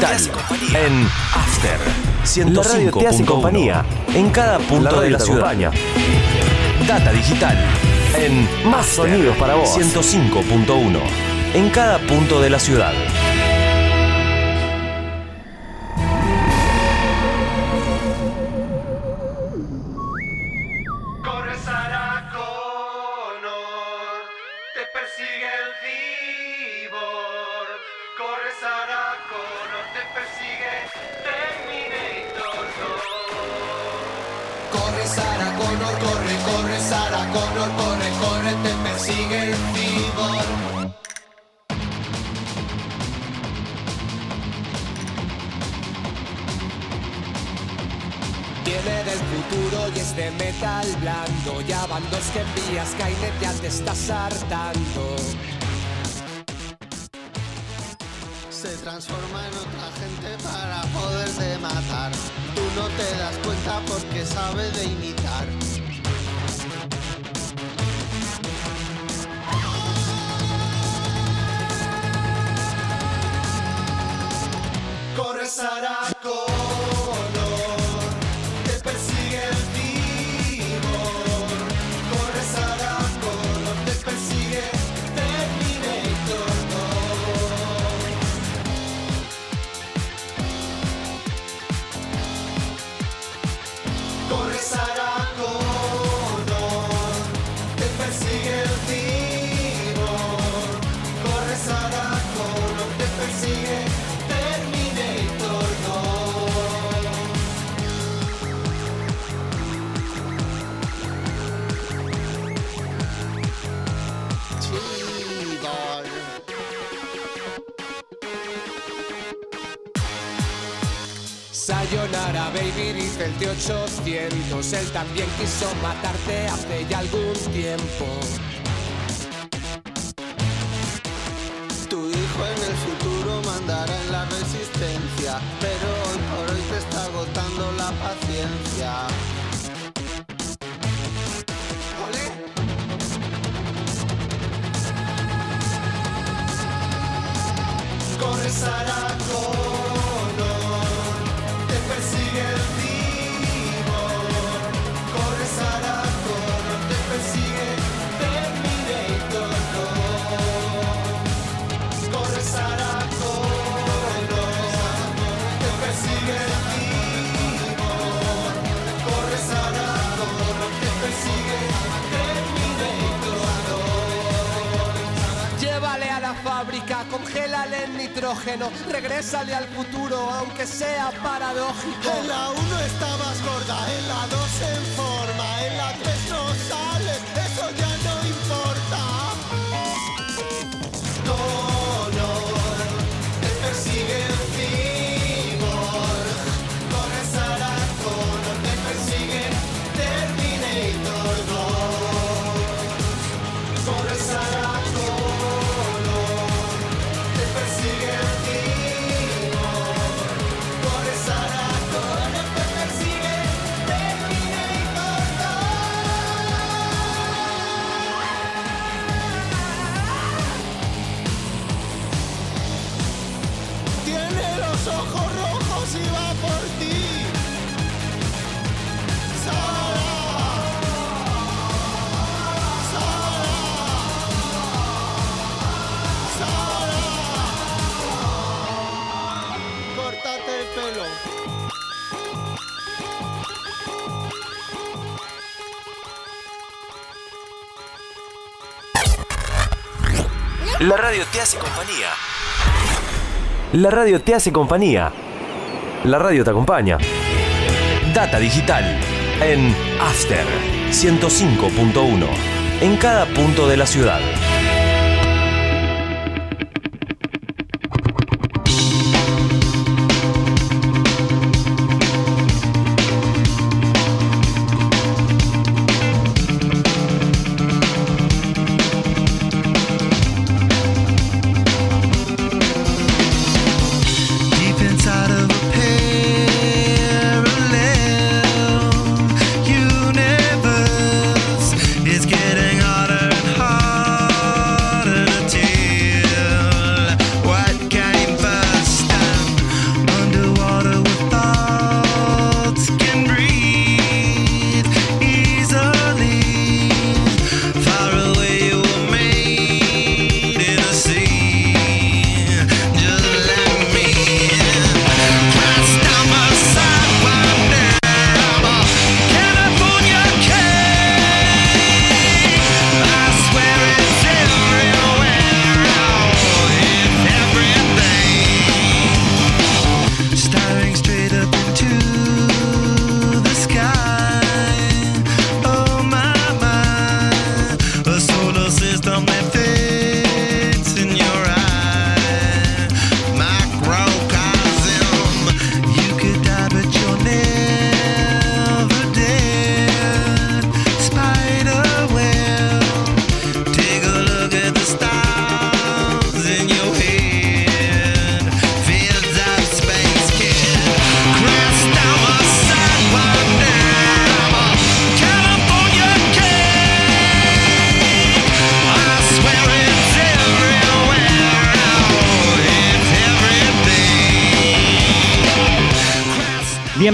En After 105.1 La radio te hace compañía en cada punto de la ciudad. Data digital en Más sonidos para vos. 105.1 en cada punto de la ciudad. Él también quiso matarte hace ya algún tiempo. La radio te hace compañía. La radio te hace compañía. La radio te acompaña. Data digital en After 105.1 en cada punto de la ciudad.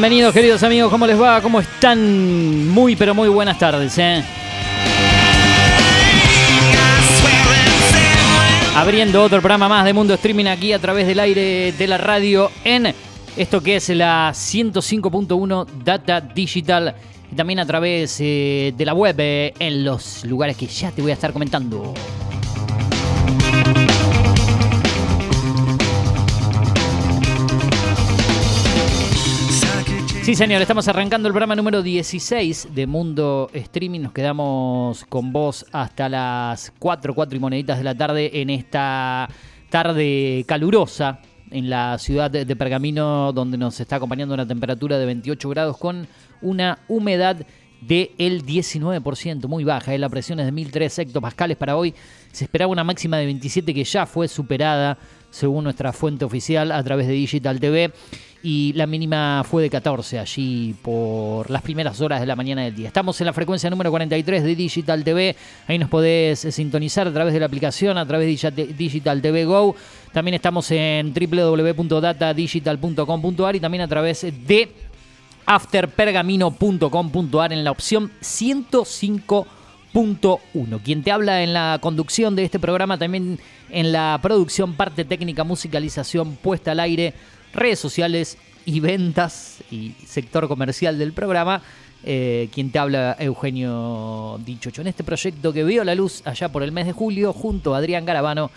Bienvenidos queridos amigos, ¿cómo les va? ¿Cómo están? Muy pero muy buenas tardes, ¿eh? Abriendo otro programa más de Mundo Streaming aquí a través del aire de la radio en esto que es la 105.1 Data Digital y también a través eh, de la web eh, en los lugares que ya te voy a estar comentando. Sí, señor, estamos arrancando el programa número 16 de Mundo Streaming. Nos quedamos con vos hasta las 4, 4 y moneditas de la tarde en esta tarde calurosa en la ciudad de Pergamino, donde nos está acompañando una temperatura de 28 grados con una humedad del 19%, muy baja. ¿eh? La presión es de 1003 hectopascales para hoy. Se esperaba una máxima de 27 que ya fue superada según nuestra fuente oficial a través de Digital TV y la mínima fue de 14 allí por las primeras horas de la mañana del día. Estamos en la frecuencia número 43 de Digital TV, ahí nos podés sintonizar a través de la aplicación, a través de Digital TV Go. También estamos en www.datadigital.com.ar y también a través de afterpergamino.com.ar en la opción 105.1. Quien te habla en la conducción de este programa, también en la producción, parte técnica, musicalización, puesta al aire redes sociales y ventas y sector comercial del programa. Eh, quien te habla, Eugenio Dichocho, en este proyecto que vio la luz allá por el mes de julio junto a Adrián Garabano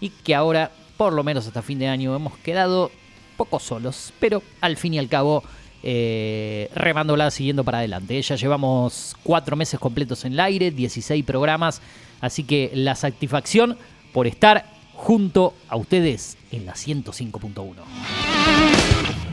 y que ahora, por lo menos hasta fin de año, hemos quedado poco solos, pero al fin y al cabo eh, remándola siguiendo para adelante. Ya llevamos cuatro meses completos en el aire, 16 programas, así que la satisfacción por estar junto a ustedes en la 105.1.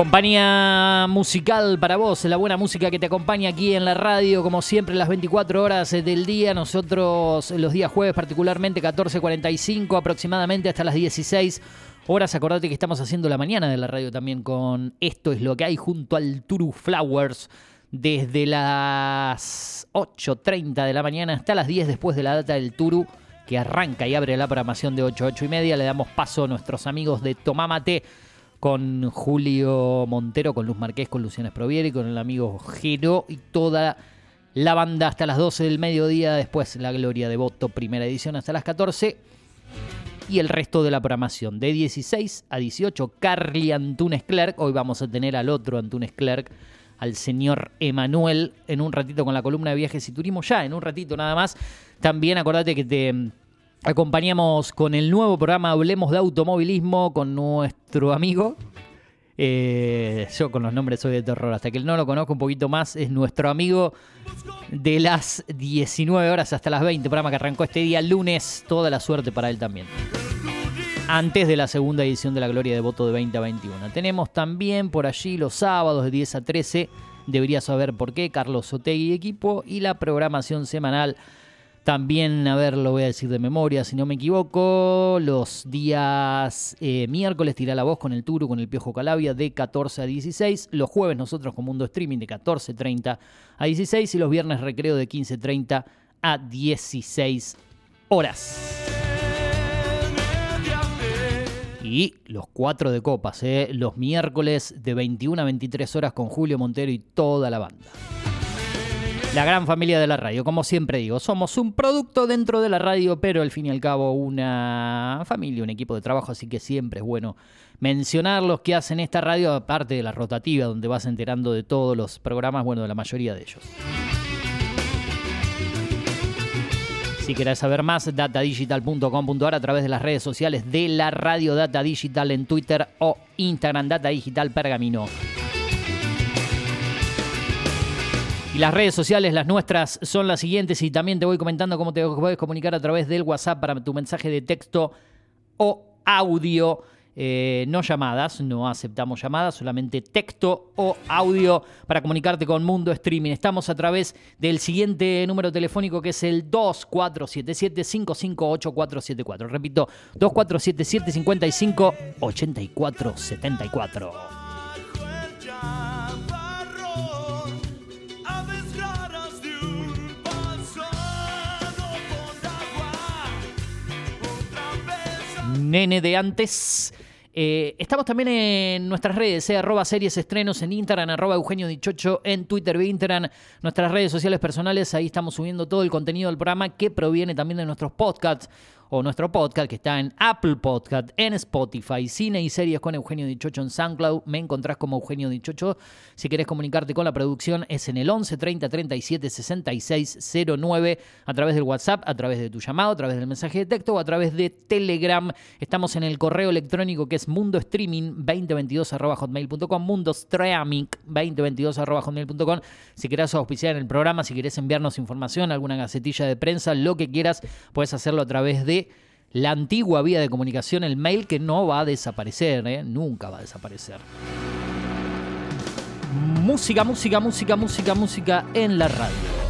Compañía musical para vos, la buena música que te acompaña aquí en la radio, como siempre, las 24 horas del día. Nosotros los días jueves, particularmente 14.45 aproximadamente hasta las 16 horas. Acordate que estamos haciendo la mañana de la radio también con Esto es lo que hay junto al Turu Flowers. Desde las 8.30 de la mañana hasta las 10 después de la data del Turu, que arranca y abre la programación de 8 8 y media. Le damos paso a nuestros amigos de Tomamate con Julio Montero, con Luz Marqués, con Luciana Sprovieri, con el amigo Gero y toda la banda hasta las 12 del mediodía. Después La Gloria de Voto, primera edición hasta las 14. Y el resto de la programación, de 16 a 18, Carly Antunes Clerc. Hoy vamos a tener al otro Antunes Clerc, al señor Emanuel, en un ratito con la columna de viajes y turismo. Ya, en un ratito nada más. También acordate que te Acompañamos con el nuevo programa Hablemos de Automovilismo con nuestro amigo. Eh, yo con los nombres soy de terror. Hasta que no lo conozco un poquito más, es nuestro amigo de las 19 horas hasta las 20. Programa que arrancó este día lunes. Toda la suerte para él también. Antes de la segunda edición de la Gloria de Voto de 20 a 21. Tenemos también por allí los sábados de 10 a 13. Deberías saber por qué. Carlos Otegui y equipo. Y la programación semanal también, a ver, lo voy a decir de memoria, si no me equivoco, los días eh, miércoles tira la voz con el Turu, con el Piojo Calabia de 14 a 16. Los jueves nosotros con Mundo Streaming de 14.30 a 16 y los viernes recreo de 15.30 a 16 horas. Y los cuatro de copas, eh, los miércoles de 21 a 23 horas con Julio Montero y toda la banda. La gran familia de la radio, como siempre digo, somos un producto dentro de la radio, pero al fin y al cabo una familia, un equipo de trabajo, así que siempre es bueno mencionar los que hacen esta radio, aparte de la rotativa, donde vas enterando de todos los programas, bueno, de la mayoría de ellos. Si querés saber más, datadigital.com.ar a través de las redes sociales de la radio Data Digital en Twitter o Instagram Data Digital Pergamino. Y las redes sociales, las nuestras, son las siguientes y también te voy comentando cómo te puedes comunicar a través del WhatsApp para tu mensaje de texto o audio. Eh, no llamadas, no aceptamos llamadas, solamente texto o audio para comunicarte con Mundo Streaming. Estamos a través del siguiente número telefónico que es el 2477-558474. Repito, 2477-558474. Nene de antes. Eh, estamos también en nuestras redes, eh, arroba series estrenos en Instagram, arroba Eugenio Dichocho en Twitter Instagram, nuestras redes sociales personales, ahí estamos subiendo todo el contenido del programa que proviene también de nuestros podcasts o nuestro podcast que está en Apple Podcast, en Spotify, Cine y Series con Eugenio Dichocho en SoundCloud. Me encontrás como Eugenio Dichocho. Si querés comunicarte con la producción es en el 11 30 37 66 09 a través del WhatsApp, a través de tu llamado, a través del mensaje de texto o a través de Telegram. Estamos en el correo electrónico que es mundostreaming2022.hotmail.com, mundostreaming 2022.hotmail.com. Si querés auspiciar en el programa, si querés enviarnos información, alguna gacetilla de prensa, lo que quieras, puedes hacerlo a través de la antigua vía de comunicación, el mail que no va a desaparecer, ¿eh? nunca va a desaparecer. Música, música, música, música, música en la radio.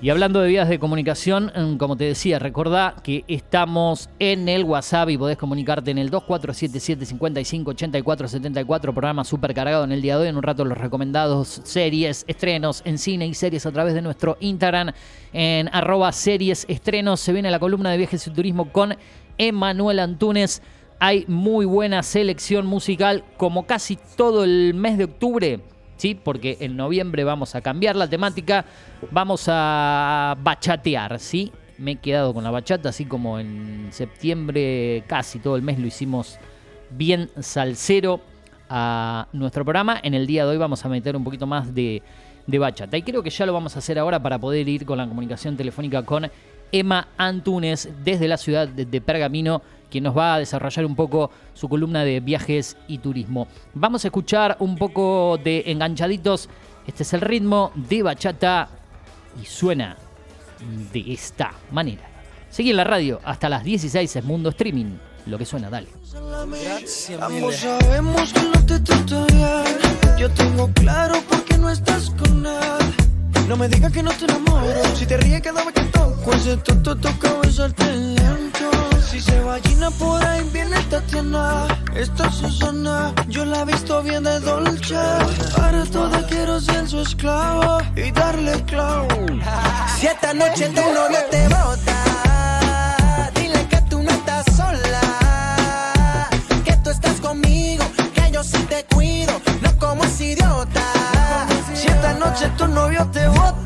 Y hablando de vías de comunicación, mm, como te decía, recordá que estamos en el WhatsApp y podés comunicarte en el 2477 55 84 74, programa súper cargado en el día de hoy. En un rato los recomendados series, estrenos en cine y series a través de nuestro Instagram en arroba series estrenos. Se viene la columna de viajes y turismo con Emanuel Antunes. Hay muy buena selección musical como casi todo el mes de octubre ¿sí? Porque en noviembre vamos a cambiar la temática, vamos a bachatear, ¿sí? Me he quedado con la bachata, así como en septiembre casi todo el mes lo hicimos bien salsero a nuestro programa. En el día de hoy vamos a meter un poquito más de, bachata. Y creo que ya lo vamos a hacer ahora para poder ir con la comunicación telefónica con Emma Antunes desde la ciudad de Pergamino quien nos va a desarrollar un poco su columna de viajes y turismo. Vamos a escuchar un poco de enganchaditos. Este es el ritmo de bachata y suena de esta manera. Seguí en la radio hasta las 16 es Mundo Streaming. Lo que suena, dale. Ambos sabemos que no te. Yo tengo claro por qué no estás con él. No me digas que no te enamoro. Si te ríes cada vez que toco, ese toto toca besarte lento. Si se va Gina por ahí viene Tatiana Esta es Susana Yo la he visto bien de dolce. Para toda quiero ser su esclavo Y darle clavo Si esta noche tu novio te bota Dile que tú no estás sola. Que tú estás conmigo Que yo sí te cuido No como ese idiota. Si esta noche tu novio te bota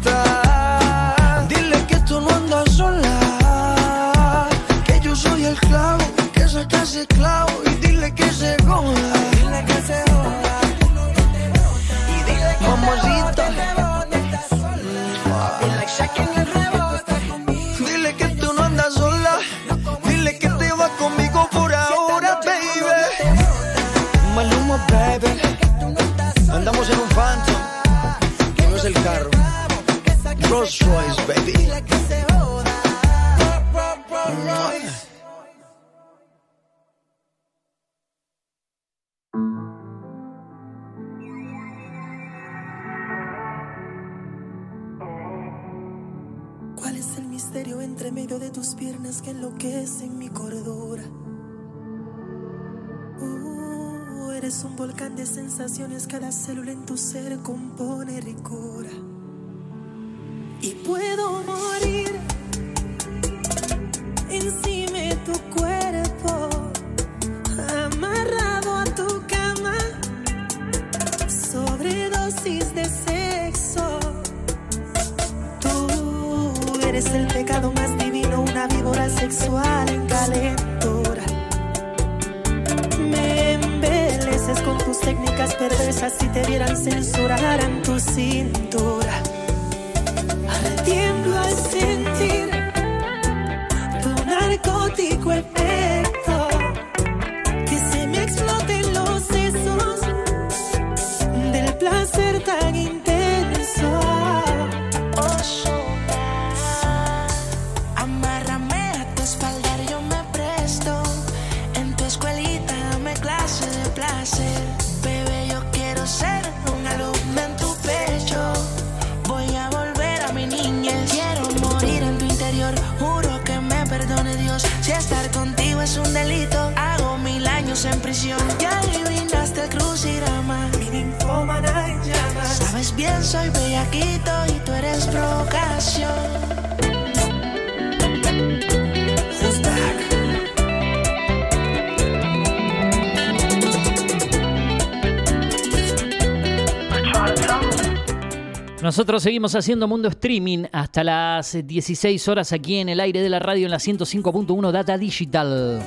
Nosotros seguimos haciendo Mundo Streaming hasta las 16 horas aquí en el aire de la radio en la 105.1 Data Digital.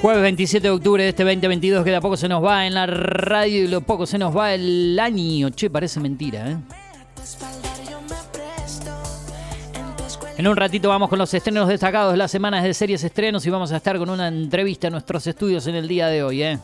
Jueves 27 de octubre de este 2022 que de a poco se nos va en la radio y lo poco se nos va el año. Che, parece mentira, ¿eh? En un ratito vamos con los estrenos destacados de las semanas de series estrenos y vamos a estar con una entrevista en nuestros estudios en el día de hoy, ¿eh?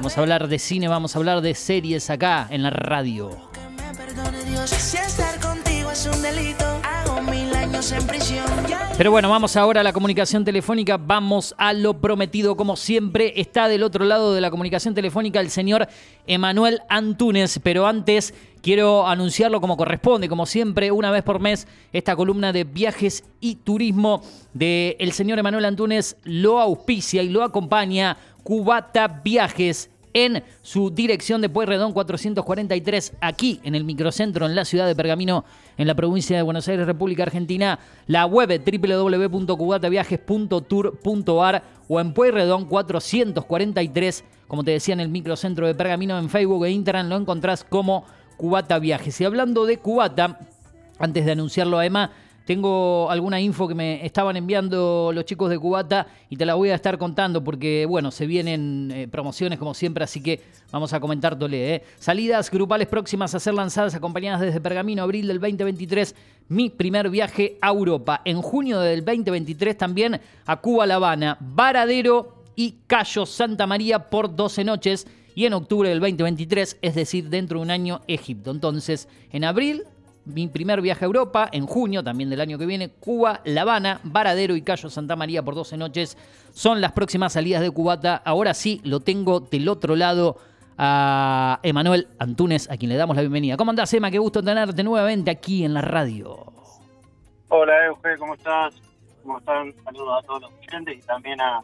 Vamos a hablar de cine, vamos a hablar de series acá en la radio. Que me perdone Dios. Si estar contigo es un delito, hago mil años en prisión. Ya Pero bueno, vamos ahora a la comunicación telefónica, vamos a lo prometido como siempre. Está del otro lado de la comunicación telefónica el señor Emanuel Antunes, pero antes quiero anunciarlo como corresponde, como siempre, una vez por mes, esta columna de viajes y turismo del el señor Emanuel Antunes lo auspicia y lo acompaña Cubata Viajes en su dirección de Pueyrredón 443, aquí en el microcentro, en la ciudad de Pergamino, en la provincia de Buenos Aires, República Argentina. La web www.cubataviajes.tour.ar o en Pueyrredón 443, como te decía, en el microcentro de Pergamino, en Facebook e Instagram lo encontrás como Cubata Viajes. Y hablando de Cubata, antes de anunciarlo a Emma, tengo alguna info que me estaban enviando los chicos de Cubata y te la voy a estar contando porque, bueno, se vienen eh, promociones como siempre, así que vamos a comentártole. ¿eh? Salidas grupales próximas a ser lanzadas acompañadas desde Pergamino, abril del 2023. Mi primer viaje a Europa. En junio del 2023 también a Cuba, La Habana, Varadero y Cayo Santa María por 12 noches. Y en octubre del 2023, es decir, dentro de un año, Egipto. Entonces, en abril mi primer viaje a Europa, en junio también del año que viene, Cuba, La Habana, Varadero y Cayo Santa María por 12 noches. Son las próximas salidas de Cubata. Ahora sí, lo tengo del otro lado a Emanuel Antunes, a quien le damos la bienvenida. ¿Cómo andás, Emma? Qué gusto tenerte nuevamente aquí en la radio. Hola Euge, ¿cómo estás? ¿Cómo están? Saludos a todos los oyentes y también a,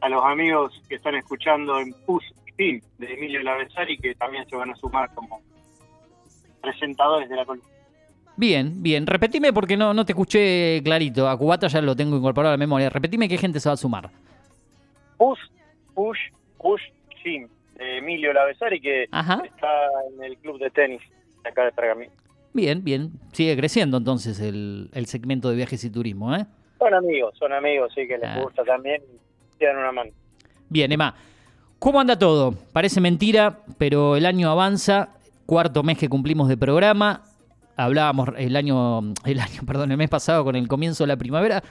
a los amigos que están escuchando en Team de Emilio Lavesari que también se van a sumar como presentadores de la columna. Bien, bien. Repetime porque no, no te escuché clarito. A Cubata ya lo tengo incorporado a la memoria. Repetime qué gente se va a sumar. Push, Push, Push Team de Emilio Lavesari que Ajá. está en el club de tenis de acá de Pergamino. Bien, bien. Sigue creciendo entonces el, el segmento de viajes y turismo, ¿eh? Son amigos, son amigos, sí, que les Ah. gusta también tienen una mano. Bien, Emma. ¿Cómo anda todo? Parece mentira, pero el año avanza. Cuarto mes que cumplimos de programa. Hablábamos el año, el año, perdón, el mes pasado con el comienzo de la primavera.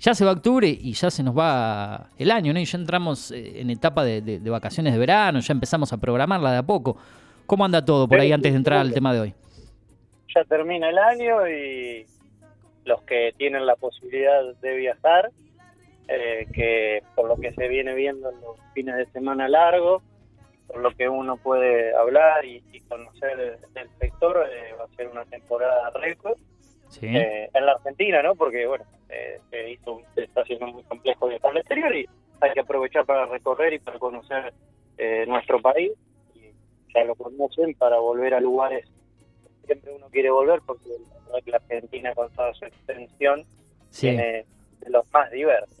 Ya se va octubre y ya se nos va el año, ¿no? Y ya entramos eh, en etapa de, de- de vacaciones de verano, ya empezamos a programarla de a poco. ¿Cómo anda todo por ahí antes de entrar al tema de hoy? ya termina el año y los que tienen la posibilidad de viajar, eh, que por lo que se viene viendo en los fines de semana largos, por lo que uno puede hablar y, y conocer del, sector, eh, va a ser una temporada récord Sí. eh, en la Argentina, ¿no? Porque, bueno, eh, se, hizo, se está haciendo muy complejo viajar al exterior y hay que aprovechar para recorrer y para conocer eh, nuestro país. Y ya lo conocen para volver a lugares que siempre uno quiere volver, porque la Argentina, con toda su extensión, sí. tiene de los más diversos.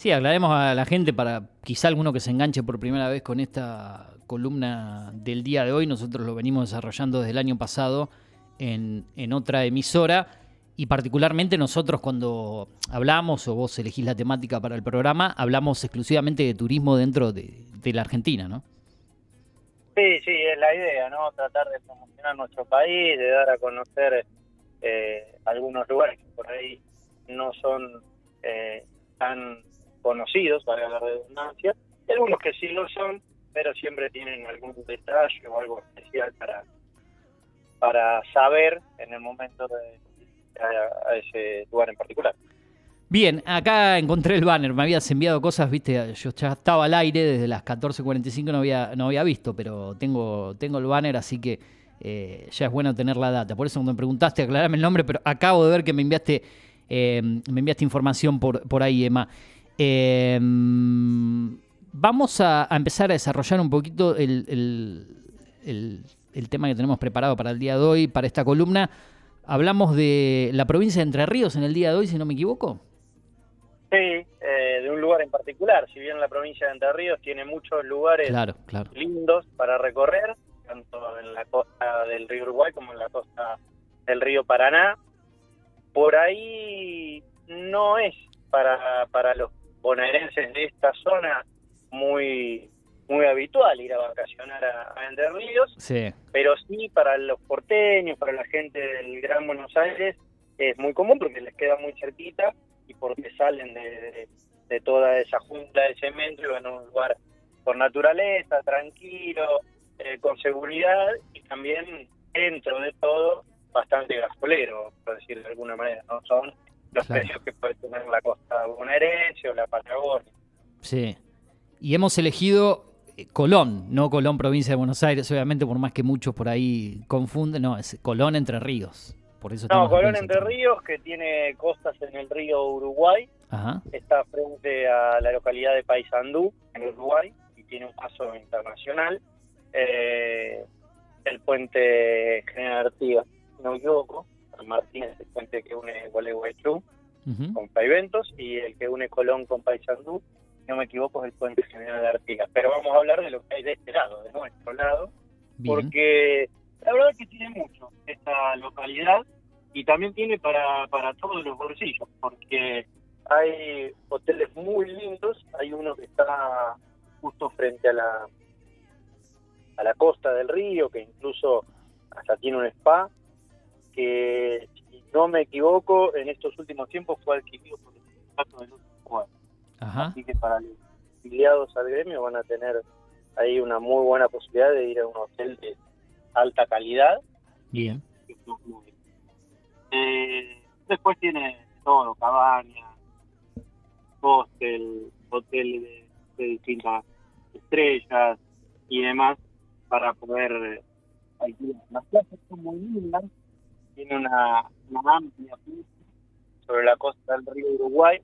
Sí, aclaremos a la gente para quizá alguno que se enganche por primera vez con esta columna del día de hoy. Nosotros lo venimos desarrollando desde el año pasado en, en otra emisora y particularmente nosotros cuando hablamos o vos elegís la temática para el programa, hablamos exclusivamente de turismo dentro de, de la Argentina, ¿no? Sí, sí, es la idea, ¿no? Tratar de promocionar nuestro país, de dar a conocer eh, algunos lugares que por ahí no son eh, tan conocidos, para la redundancia, algunos que sí lo son, pero siempre tienen algún detalle o algo especial para para saber en el momento de a, a ese lugar en particular. Bien, acá encontré el banner, me habías enviado cosas, viste, yo ya estaba al aire desde las 14.45, no había, no había visto, pero tengo, tengo el banner, así que eh, ya es bueno tener la data. Por eso cuando me preguntaste, aclarame el nombre, pero acabo de ver que me enviaste, eh, me enviaste información por, por ahí, Emma. Eh, vamos a, a empezar a desarrollar un poquito el, el- el- el tema que tenemos preparado para el día de hoy, para esta columna. Hablamos de la provincia de Entre Ríos en el día de hoy, si no me equivoco. Sí, eh, de un lugar en particular. Si bien la provincia de Entre Ríos tiene muchos lugares Claro, claro. lindos para recorrer, tanto en la costa del río Uruguay como en la costa del río Paraná. Por ahí no es para, para los bonaerenses de esta zona muy, muy habitual ir a vacacionar a, a Entre Ríos, Sí, pero sí para los porteños, para la gente del Gran Buenos Aires, es muy común porque les queda muy cerquita y porque salen de, de- de toda esa jungla de cemento y van a un lugar por naturaleza, tranquilo, eh, con seguridad y también dentro de todo bastante gasolero, por decirlo de alguna manera, no son los Claro. precios que puede tener la costa bonaerense o la Patagonia. sí. Y hemos elegido eh, Colón, no Colón, provincia de Buenos Aires, obviamente, por más que muchos por ahí confunden. No, es Colón, Entre Ríos. Por eso No, Colón en Entre. Ríos, que tiene costas en el río Uruguay, Ajá, está frente a la localidad de Paysandú, en Uruguay, y tiene un paso internacional. Eh, el puente General Artigas, si no me equivoco, San Martín es el puente que une Gualeguaychú con Paiventos, y el que une Colón con Paysandú, si no me equivoco, es el puente General Artigas. Pero vamos a hablar de lo que hay de este lado, de nuestro lado, bien. porque la verdad es que tiene mucho esta localidad y también tiene para, para todos los bolsillos, porque hay hoteles muy lindos, hay uno que está justo frente a la a la costa del río, que incluso hasta tiene un spa, que si no me equivoco, en estos últimos tiempos fue adquirido por el sindicato de los Uruguay. Ajá, Así que para los afiliados al gremio van a tener ahí una muy buena posibilidad de ir a un hotel de alta calidad. bien. Eh, después tiene todo, cabaña, hostel, hotel de, de distintas estrellas y demás para poder alquilar. Las plazas son muy lindas, tiene una, una amplia pista sobre la costa del río Uruguay.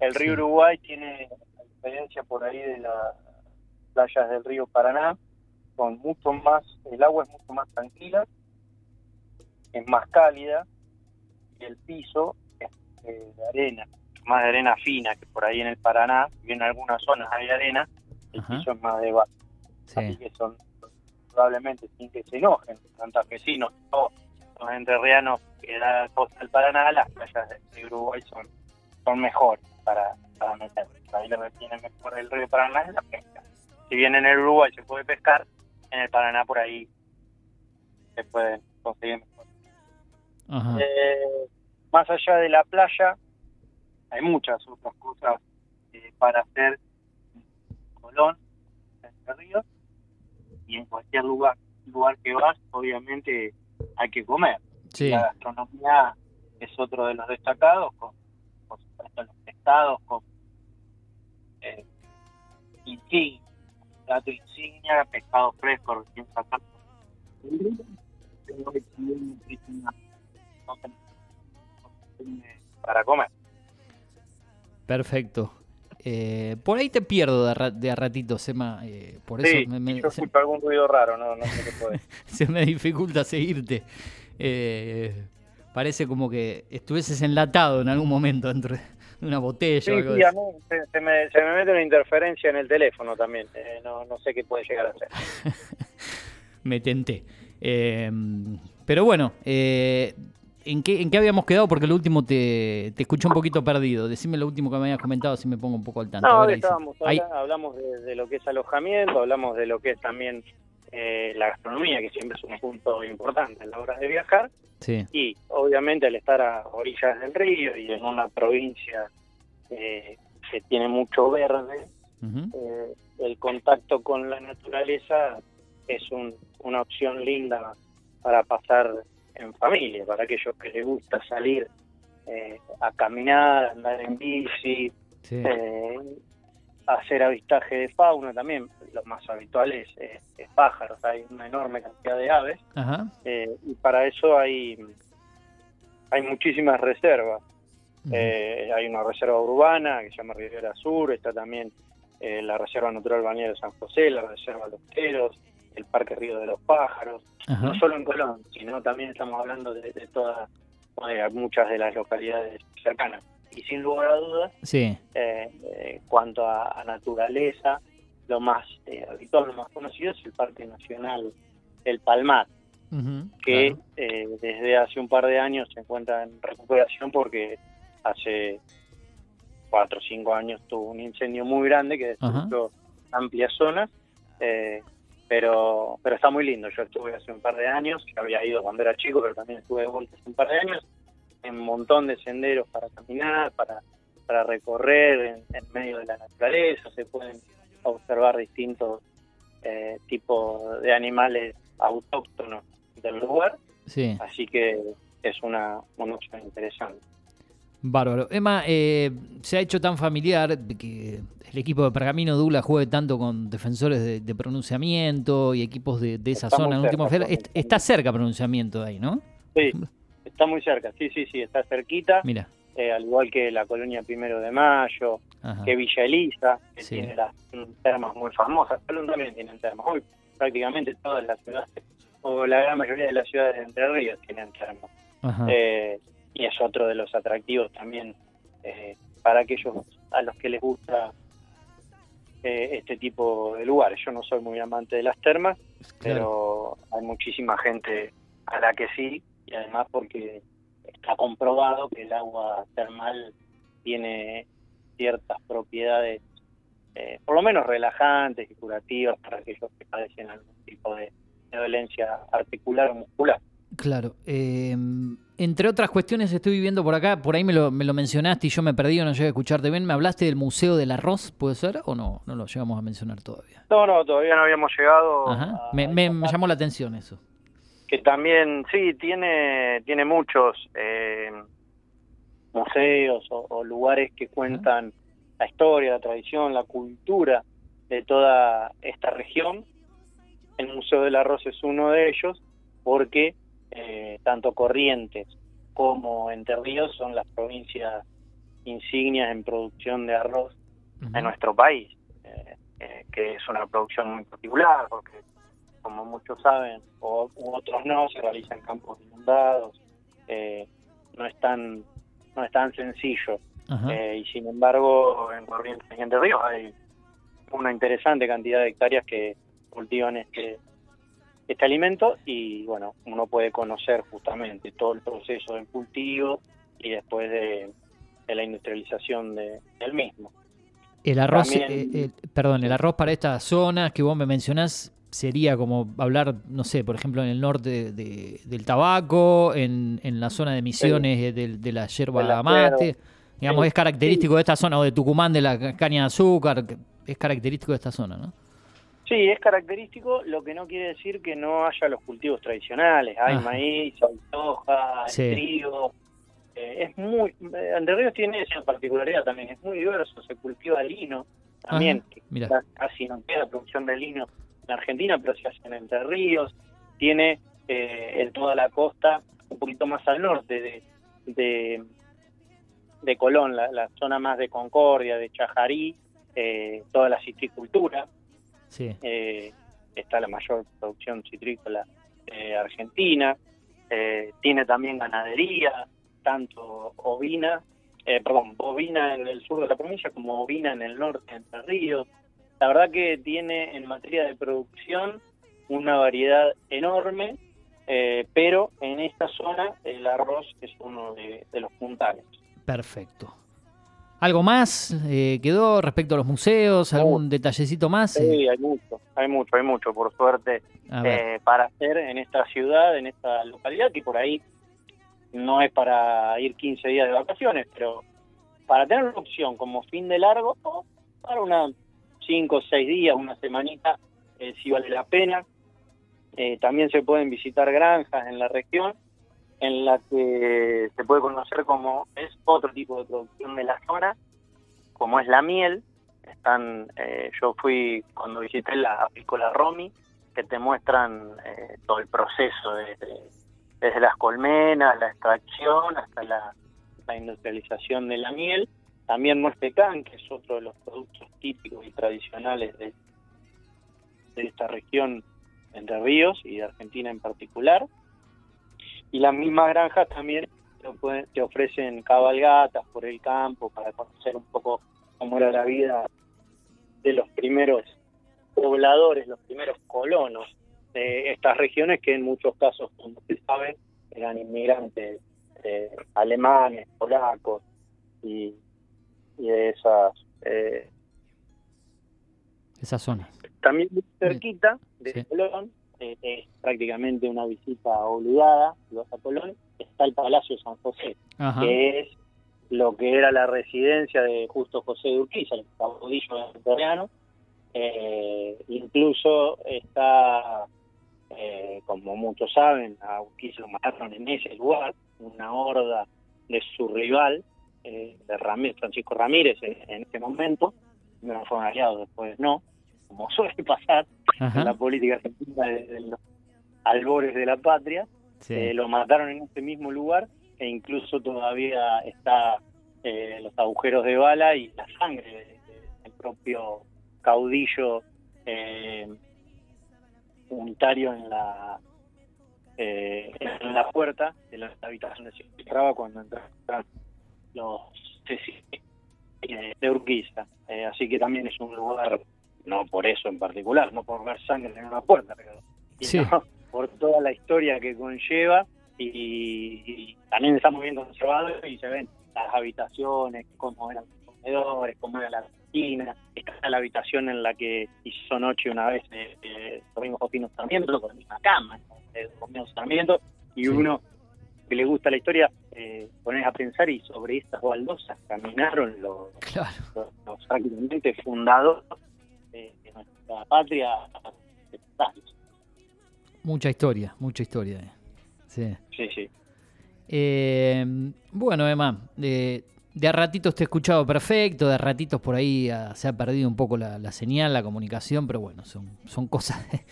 El río. Uruguay tiene, a diferencia por ahí de las playas del río Paraná, con mucho más, el agua es mucho más tranquila, es más cálida y el piso es eh, de arena, más de arena fina que por ahí en el Paraná, bien en algunas zonas hay arena, el Ajá. piso es más de barro. Así Sí, que son probablemente sin que se enojen santafesinos o los entrerrianos que da costa del Paraná, las playas de Uruguay son, son mejores para, para meter. Ahí lo que tiene mejor el río Paraná es la pesca. Si bien en el Uruguay se puede pescar, en el Paraná por ahí se pueden conseguir mejor. ajá. Eh, más allá de la playa, hay muchas otras cosas eh, para hacer en Colón, en Entre Ríos, y en cualquier lugar, lugar que vas, obviamente hay que comer. Sí, La gastronomía es otro de los destacados, con por supuesto los pescados, con eh, insignia, plato insignia, pescado fresco, recién sacado. para comer. perfecto. Eh, por ahí te pierdo de a, ra- de a ratito, Sema. eh, por eso Sí, me- me- yo se, algún ruido raro, no, no sé qué puede. se me dificulta seguirte. Eh, parece como que estuvieses enlatado en algún momento dentro de una botella Sí, o algo sí, a mí se, se me, se me mete una interferencia en el teléfono también. no, no sé qué puede llegar a ser. Me tenté. Pero bueno, ¿en, qué, ¿en qué habíamos quedado? Porque lo último te, te escuché un poquito perdido. Decime lo último que me habías comentado, si me pongo un poco al tanto. No, ahí estábamos, Ahí- hablamos de, de lo que es alojamiento, hablamos de lo que es también eh, la gastronomía, que siempre es un punto importante a la hora de viajar. sí, Y obviamente al estar a orillas del río y en una provincia eh, que tiene mucho verde, eh, el contacto con la naturaleza es un- una opción linda para pasar en familia, para aquellos que les gusta salir eh, a caminar, andar en bici, sí. eh, hacer avistaje de fauna también. Lo más habitual es, es- es pájaros, hay una enorme cantidad de aves Ajá. eh, y para eso hay, hay muchísimas reservas. hay una reserva urbana que se llama Rivera Sur, está también la Reserva Natural Balneario de San José, la Reserva Los Teros, el Parque Río de los Pájaros, Ajá. no solo en Colón, sino también estamos hablando de, de todas, eh, muchas de las localidades cercanas. Y sin lugar a dudas, Sí. eh, eh, cuanto a, a naturaleza, lo más eh, habitual, lo más conocido es el Parque Nacional El Palmar, que claro. eh, desde hace un par de años se encuentra en recuperación porque hace cuatro o cinco años tuvo un incendio muy grande que destruyó amplias zonas, eh, pero pero está muy lindo. Yo estuve hace un par de años, que había ido cuando era chico, pero también estuve de vuelta hace un par de años, en un montón de senderos para caminar, para, para recorrer en, en medio de la naturaleza, se pueden observar distintos eh, tipos de animales autóctonos del lugar, Sí. así que es una, una opción interesante. Bárbaro. Emma, eh, se ha hecho tan familiar que el equipo de Pergamino Dula juegue tanto con defensores de, de pronunciamiento y equipos de, de esa Está zona en último está cerca pronunciamiento de ahí, ¿no? Sí, está muy cerca, sí, sí, sí, está cerquita, Mira. eh, al igual que la colonia Primero de Mayo, Ajá. que Villa Elisa, que Sí. tiene las termas muy famosas, Colón también tienen termas, hoy prácticamente todas las ciudades, o la gran mayoría de las ciudades de Entre Ríos tienen termas. Ajá. Eh, y es otro de los atractivos también eh, para aquellos a los que les gusta eh, este tipo de lugares. Yo no soy muy amante de las termas, pero hay muchísima gente a la que sí, y además porque está comprobado que el agua termal tiene ciertas propiedades, eh, por lo menos relajantes y curativas para aquellos que padecen algún tipo de, de dolencia articular o muscular. Claro. eh, entre otras cuestiones estoy viviendo por acá, por ahí me lo, me lo mencionaste y yo me perdí o no llegué a escucharte bien. ¿Me hablaste del Museo del Arroz, puede ser? ¿O no? No lo llegamos a mencionar todavía. No, no, todavía no habíamos llegado. Ajá. a Me, llamó la atención eso. Que también, sí, tiene, tiene muchos eh, museos o, o lugares que cuentan la historia, la tradición, la cultura de toda esta región. El Museo del Arroz es uno de ellos porque eh, tanto Corrientes como Entre Ríos son las provincias insignias en producción de arroz en nuestro país, eh, eh, que es una producción muy particular, porque como muchos saben, o u otros no, se realiza en campos inundados, eh, no es tan no es tan sencillo, y sin embargo en Corrientes y Entre Ríos hay una interesante cantidad de hectáreas que cultivan este este alimento y bueno, uno puede conocer justamente todo el proceso del cultivo y después de, de la industrialización de- del mismo. El arroz, También- eh, eh, perdón, el arroz para estas zonas que vos me mencionás sería como hablar, no sé, por ejemplo, en el norte de- del tabaco, en, en la zona de Misiones eh, de, de la yerba De la mate. Digamos, es característico de esta zona, o de Tucumán, de la ca- caña de azúcar, es característico de esta zona, ¿no? Sí, es característico, lo que no quiere decir que no haya los cultivos tradicionales. Hay Ajá. maíz, hay soja, hay Sí. trigo. Eh, es muy. eh, Entre Ríos tiene esa particularidad también, es muy diverso. Se cultiva lino también, que ca- casi no queda producción de lino en Argentina, pero se hace en Entre Ríos. Tiene eh, en toda la costa, un poquito más al norte de, de, de Colón, la, la zona más de Concordia, de Chajarí, eh, toda la citricultura Sí. eh, está la mayor producción citrícola eh, argentina, eh, tiene también ganadería, tanto ovina, eh, perdón, bovina en el sur de la provincia como ovina en el norte Entre Ríos. La verdad que tiene en materia de producción una variedad enorme, eh, pero en esta zona el arroz es uno de, de los puntales. Perfecto. ¿Algo más eh, quedó respecto a los museos? ¿Algún detallecito más? Sí, hay mucho, hay mucho, hay mucho, por suerte. eh, para hacer en esta ciudad, en esta localidad, que por ahí no es para ir 15 días de vacaciones, pero para tener una opción como fin de largo, o para unas 5 o 6 días, una semanita, eh, sí vale la pena. Eh, también se pueden visitar granjas en la región, en la que se puede conocer como es otro tipo de producción de la zona, como es la miel. Están, eh, yo fui cuando visité la apícola Romy, que te muestran eh, todo el proceso desde, desde las colmenas, la extracción hasta la, industrialización de la miel. también pecan, que es otro de los productos típicos y tradicionales de, de esta región Entre Ríos y de Argentina en particular. Y las mismas granjas también te, ofrecen cabalgatas por el campo para conocer un poco cómo era la vida de los primeros pobladores, los primeros colonos de estas regiones que en muchos casos, como se sabe, eran inmigrantes eh, alemanes, polacos y, y de esas eh, Esa zona. también muy cerquita de Sí. Colón, eh, es prácticamente una visita obligada, si vas a Colón, está el Palacio San José, Ajá. que es lo que era la residencia de Justo José de Urquiza, el caudillo venezolano. Eh, incluso está, eh, como muchos saben, a Urquiza lo mataron en ese lugar, una horda de su rival, eh, de Ramírez, Francisco Ramírez, en, en ese momento. No fueron aliados, después no, como suele pasar Ajá. en la política argentina de, de los albores de la patria. Sí. Eh, lo mataron en ese mismo lugar e incluso todavía está eh, los agujeros de bala y la sangre de- de- del propio caudillo eh, unitario en la eh, en la puerta de la habitación de entraba cuando entraban los eh, de Urquiza. Eh, así que también es un lugar, no por eso en particular, no por ver sangre en una puerta, pero Sí. sino por toda la historia que conlleva y, y también está muy bien conservado y se ven las habitaciones, cómo eran los comedores, cómo era la cocina, está la habitación en la que hizo noche una vez eh, eh, Domingo Josino Sarmiento con una cama. Eh, Domingo Sarmiento, y Sí. uno que le gusta la historia, eh, pones a pensar y sobre estas baldosas caminaron los, Claro. los, los prácticamente fundadores de, nuestra patria. Mucha historia, mucha historia. eh. Sí. Sí, sí. Eh, bueno, Emma, de, de a ratitos te he escuchado perfecto, de a ratitos por ahí ah, se ha perdido un poco la, la señal, la comunicación, pero bueno, son, son cosas de,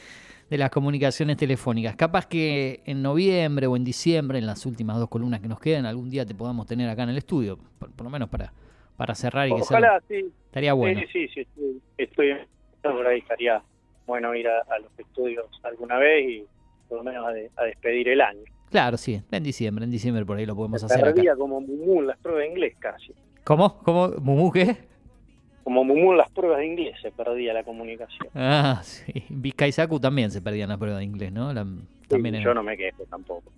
de las comunicaciones telefónicas. Capaz que en noviembre o en diciembre, en las últimas dos columnas que nos quedan, algún día te podamos tener acá en el estudio, por, por lo menos para, para cerrar y que sea- Ojalá, sí. estaría bueno. Sí, sí, sí, estoy, estoy por ahí, estaría bueno ir a, a los estudios alguna vez y por lo menos a, de- a despedir el año. Claro, sí, en diciembre, en diciembre por ahí lo podemos hacer acá. como Mumú en las pruebas de inglés casi. ¿Cómo? ¿Cómo? ¿Mumú qué? Como Mumú en las pruebas de inglés se perdía la comunicación. Ah, sí. Vizcaizacu también se perdían las pruebas de inglés, ¿no? La- también Sí, en- yo no me quejo tampoco.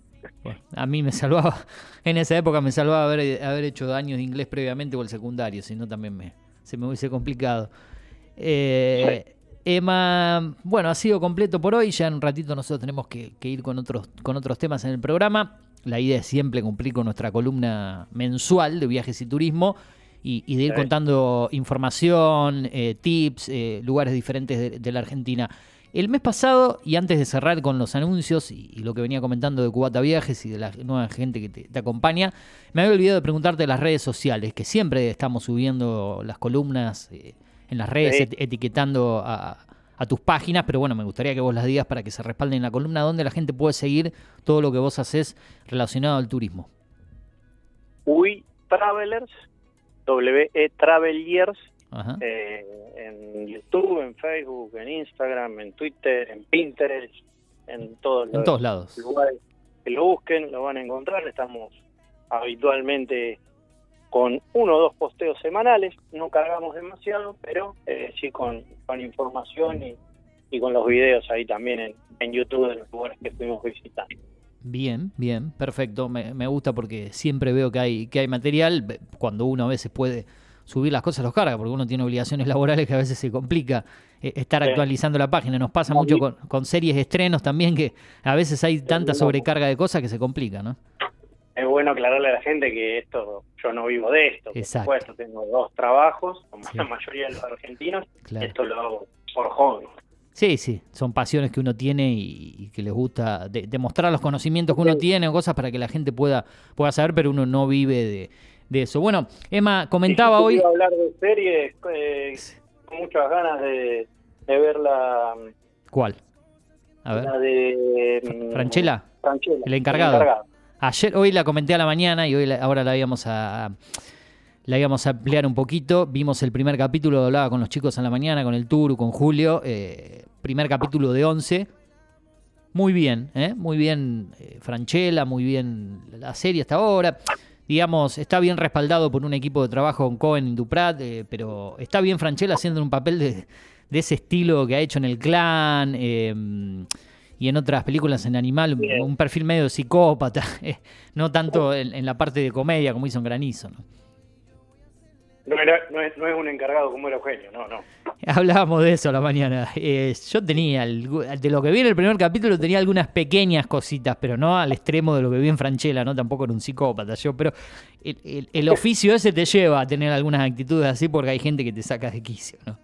Bueno, a mí me salvaba, en esa época me salvaba haber, haber hecho años de inglés previamente o el secundario, si no también me, se me hubiese complicado. Eh, Emma, bueno, ha sido completo por hoy, ya en un ratito nosotros tenemos que, que ir con otros, con otros temas en el programa. La idea es siempre cumplir con nuestra columna mensual de viajes y turismo y, y de ir contando información, eh, tips, eh, lugares diferentes de, de la Argentina. El mes pasado, y antes de cerrar con los anuncios y, y lo que venía comentando de Cubata Viajes y de la nueva gente que te, te acompaña, me había olvidado de preguntarte de las redes sociales, que siempre estamos subiendo las columnas eh, en las redes, Sí. et- etiquetando a, a tus páginas, pero bueno, me gustaría que vos las digas para que se respalden en la columna, donde la gente puede seguir todo lo que vos haces relacionado al turismo. We Travelers, W-E Travelers, eh, en YouTube, en Facebook, en Instagram, en Twitter, en Pinterest, en todos en los todos lados. lugares que lo busquen, lo van a encontrar. Estamos habitualmente con uno o dos posteos semanales, no cargamos demasiado, pero eh, sí con, con información y, y con los videos ahí también en, en YouTube de los lugares que estuvimos visitando. Bien, bien, perfecto. Me, me gusta porque siempre veo que hay, que hay material. Cuando uno a veces puede subir las cosas, los carga, porque uno tiene obligaciones laborales que a veces se complica eh, estar Sí. actualizando la página. Nos pasa mucho con, con series de estrenos también, que a veces hay tanta sobrecarga de cosas que se complica, ¿no? Es bueno aclararle a la gente que esto, yo no vivo de esto, Exacto. por supuesto, tengo dos trabajos, como Sí. la mayoría de los argentinos, Claro. esto lo hago por hobby. Sí, sí, son pasiones que uno tiene y, y que les gusta de- demostrar los conocimientos que uno tiene o cosas para que la gente pueda, pueda saber, pero uno no vive de, de eso. Bueno, Emma comentaba si hoy... quiero hablar de series, eh, con muchas ganas de, de ver la, ¿Cuál? A ver. la de... mm, Franchella. Franchella, El encargado. Ayer, hoy la comenté a la mañana y hoy ahora la íbamos a, la íbamos a ampliar un poquito. Vimos el primer capítulo, hablaba con los chicos en la mañana, con el Turu, con Julio. eh, primer capítulo de 11. Muy bien, ¿eh? muy bien eh, Franchella, muy bien la serie hasta ahora. Digamos, está bien respaldado por un equipo de trabajo con Cohen y Duprat, eh, pero está bien Franchella haciendo un papel de, de ese estilo que ha hecho en El Clan y en otras películas en Animal, un, Bien. un perfil medio psicópata, eh, no tanto en, en la parte de comedia como hizo en Granizo. ¿no? No, era, no, es, no es un encargado como era Eugenio, no, no. Hablábamos de eso a la mañana. Eh, yo tenía, de lo que vi en el primer capítulo, tenía algunas pequeñas cositas, pero no al extremo de lo que vi en Franchella, ¿no? Tampoco era un psicópata yo, pero el, el- el oficio ese te lleva a tener algunas actitudes así porque hay gente que te saca de quicio, ¿no?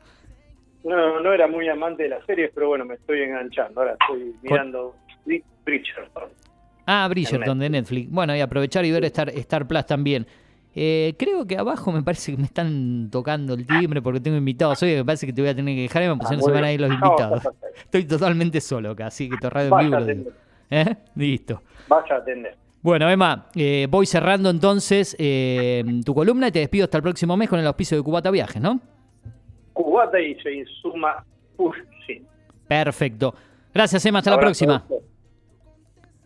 No, no era muy amante de las series, pero bueno, me estoy enganchando. Ahora estoy mirando Bri- Bridgerton. Ah, Bridgerton de Netflix. Bueno, y aprovechar y ver Star, Star Plus también. Eh, creo que abajo me parece que me están tocando el timbre porque tengo invitados. Oye, me parece que te voy a tener que dejar y me pusieron muy se van a bien. ir los invitados. Estoy totalmente solo acá, así que te radio en vivo. lo. ¿Eh? Listo. Vaya a atender. Bueno, Emma, eh, voy cerrando entonces eh, tu columna y te despido hasta el próximo mes con el auspicio de Cubata Viajes, ¿no? Cubata y se suma Push, sí. Perfecto. Gracias, Emma. Hasta la próxima.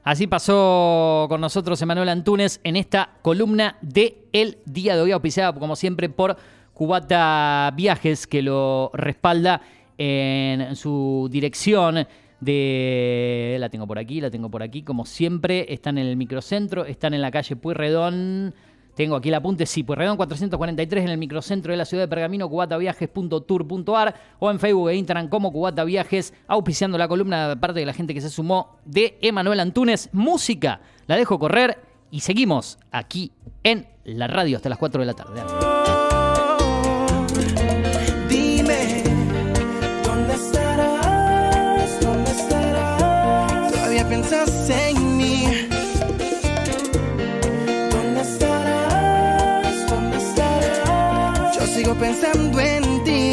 Así pasó con nosotros Emanuel Antunes en esta columna de El Día de Hoy, auspiciada como siempre por Cubata Viajes, que lo respalda en su dirección de... La tengo por aquí, la tengo por aquí, como siempre, están en el microcentro, están en la calle Pueyrredón. Tengo aquí el apunte, sí, Pueyrredón 443 en el microcentro de la ciudad de Pergamino, cubataviajes.tour.ar o en Facebook e Instagram como Cubata Viajes, auspiciando la columna de parte de la gente que se sumó de Emanuel Antunes. Música, la dejo correr y seguimos aquí en la radio hasta las 4 de la tarde. Dime, ¿dónde estarás? ¿Dónde estarás? Todavía piensas en sigo pensando en ti.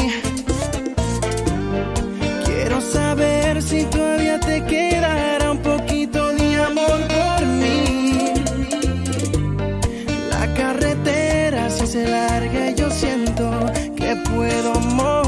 Quiero saber si todavía te quedará un poquito de amor por mí. La carretera se hace larga y yo siento que puedo morir.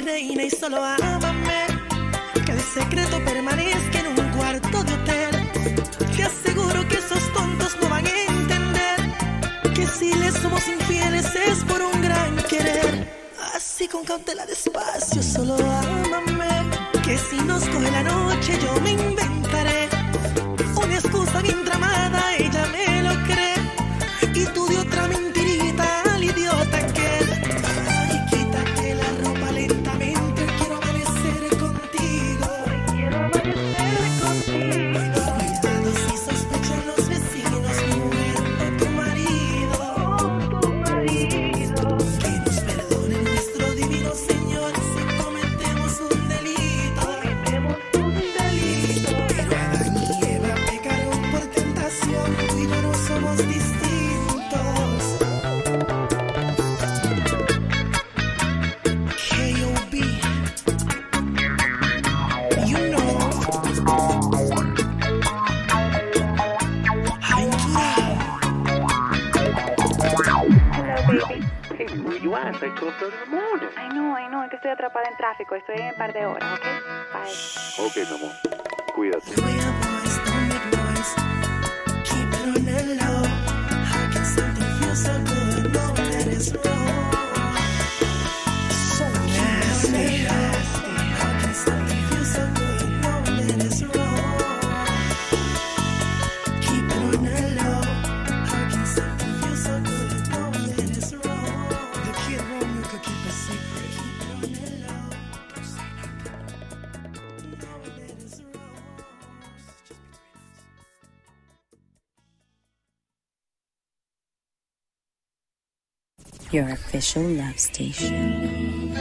reina y solo ámame. Que el secreto permanezca en un cuarto de hotel. Te aseguro que esos tontos no van a entender que si les somos infieles es por un gran querer. Así con cautela despacio, solo ámame. Que si nos coge la noche yo me invento estoy en un par de horas, ¿ok? Bye. Ok, mi amor. special love station.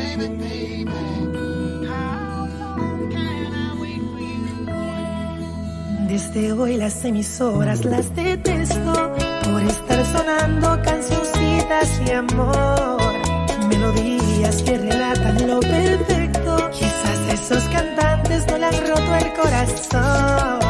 Desde hoy las emisoras las detesto por estar sonando cancioncitas y amor. Melodías que relatan lo perfecto. Quizás esos cantantes no le han roto el corazón.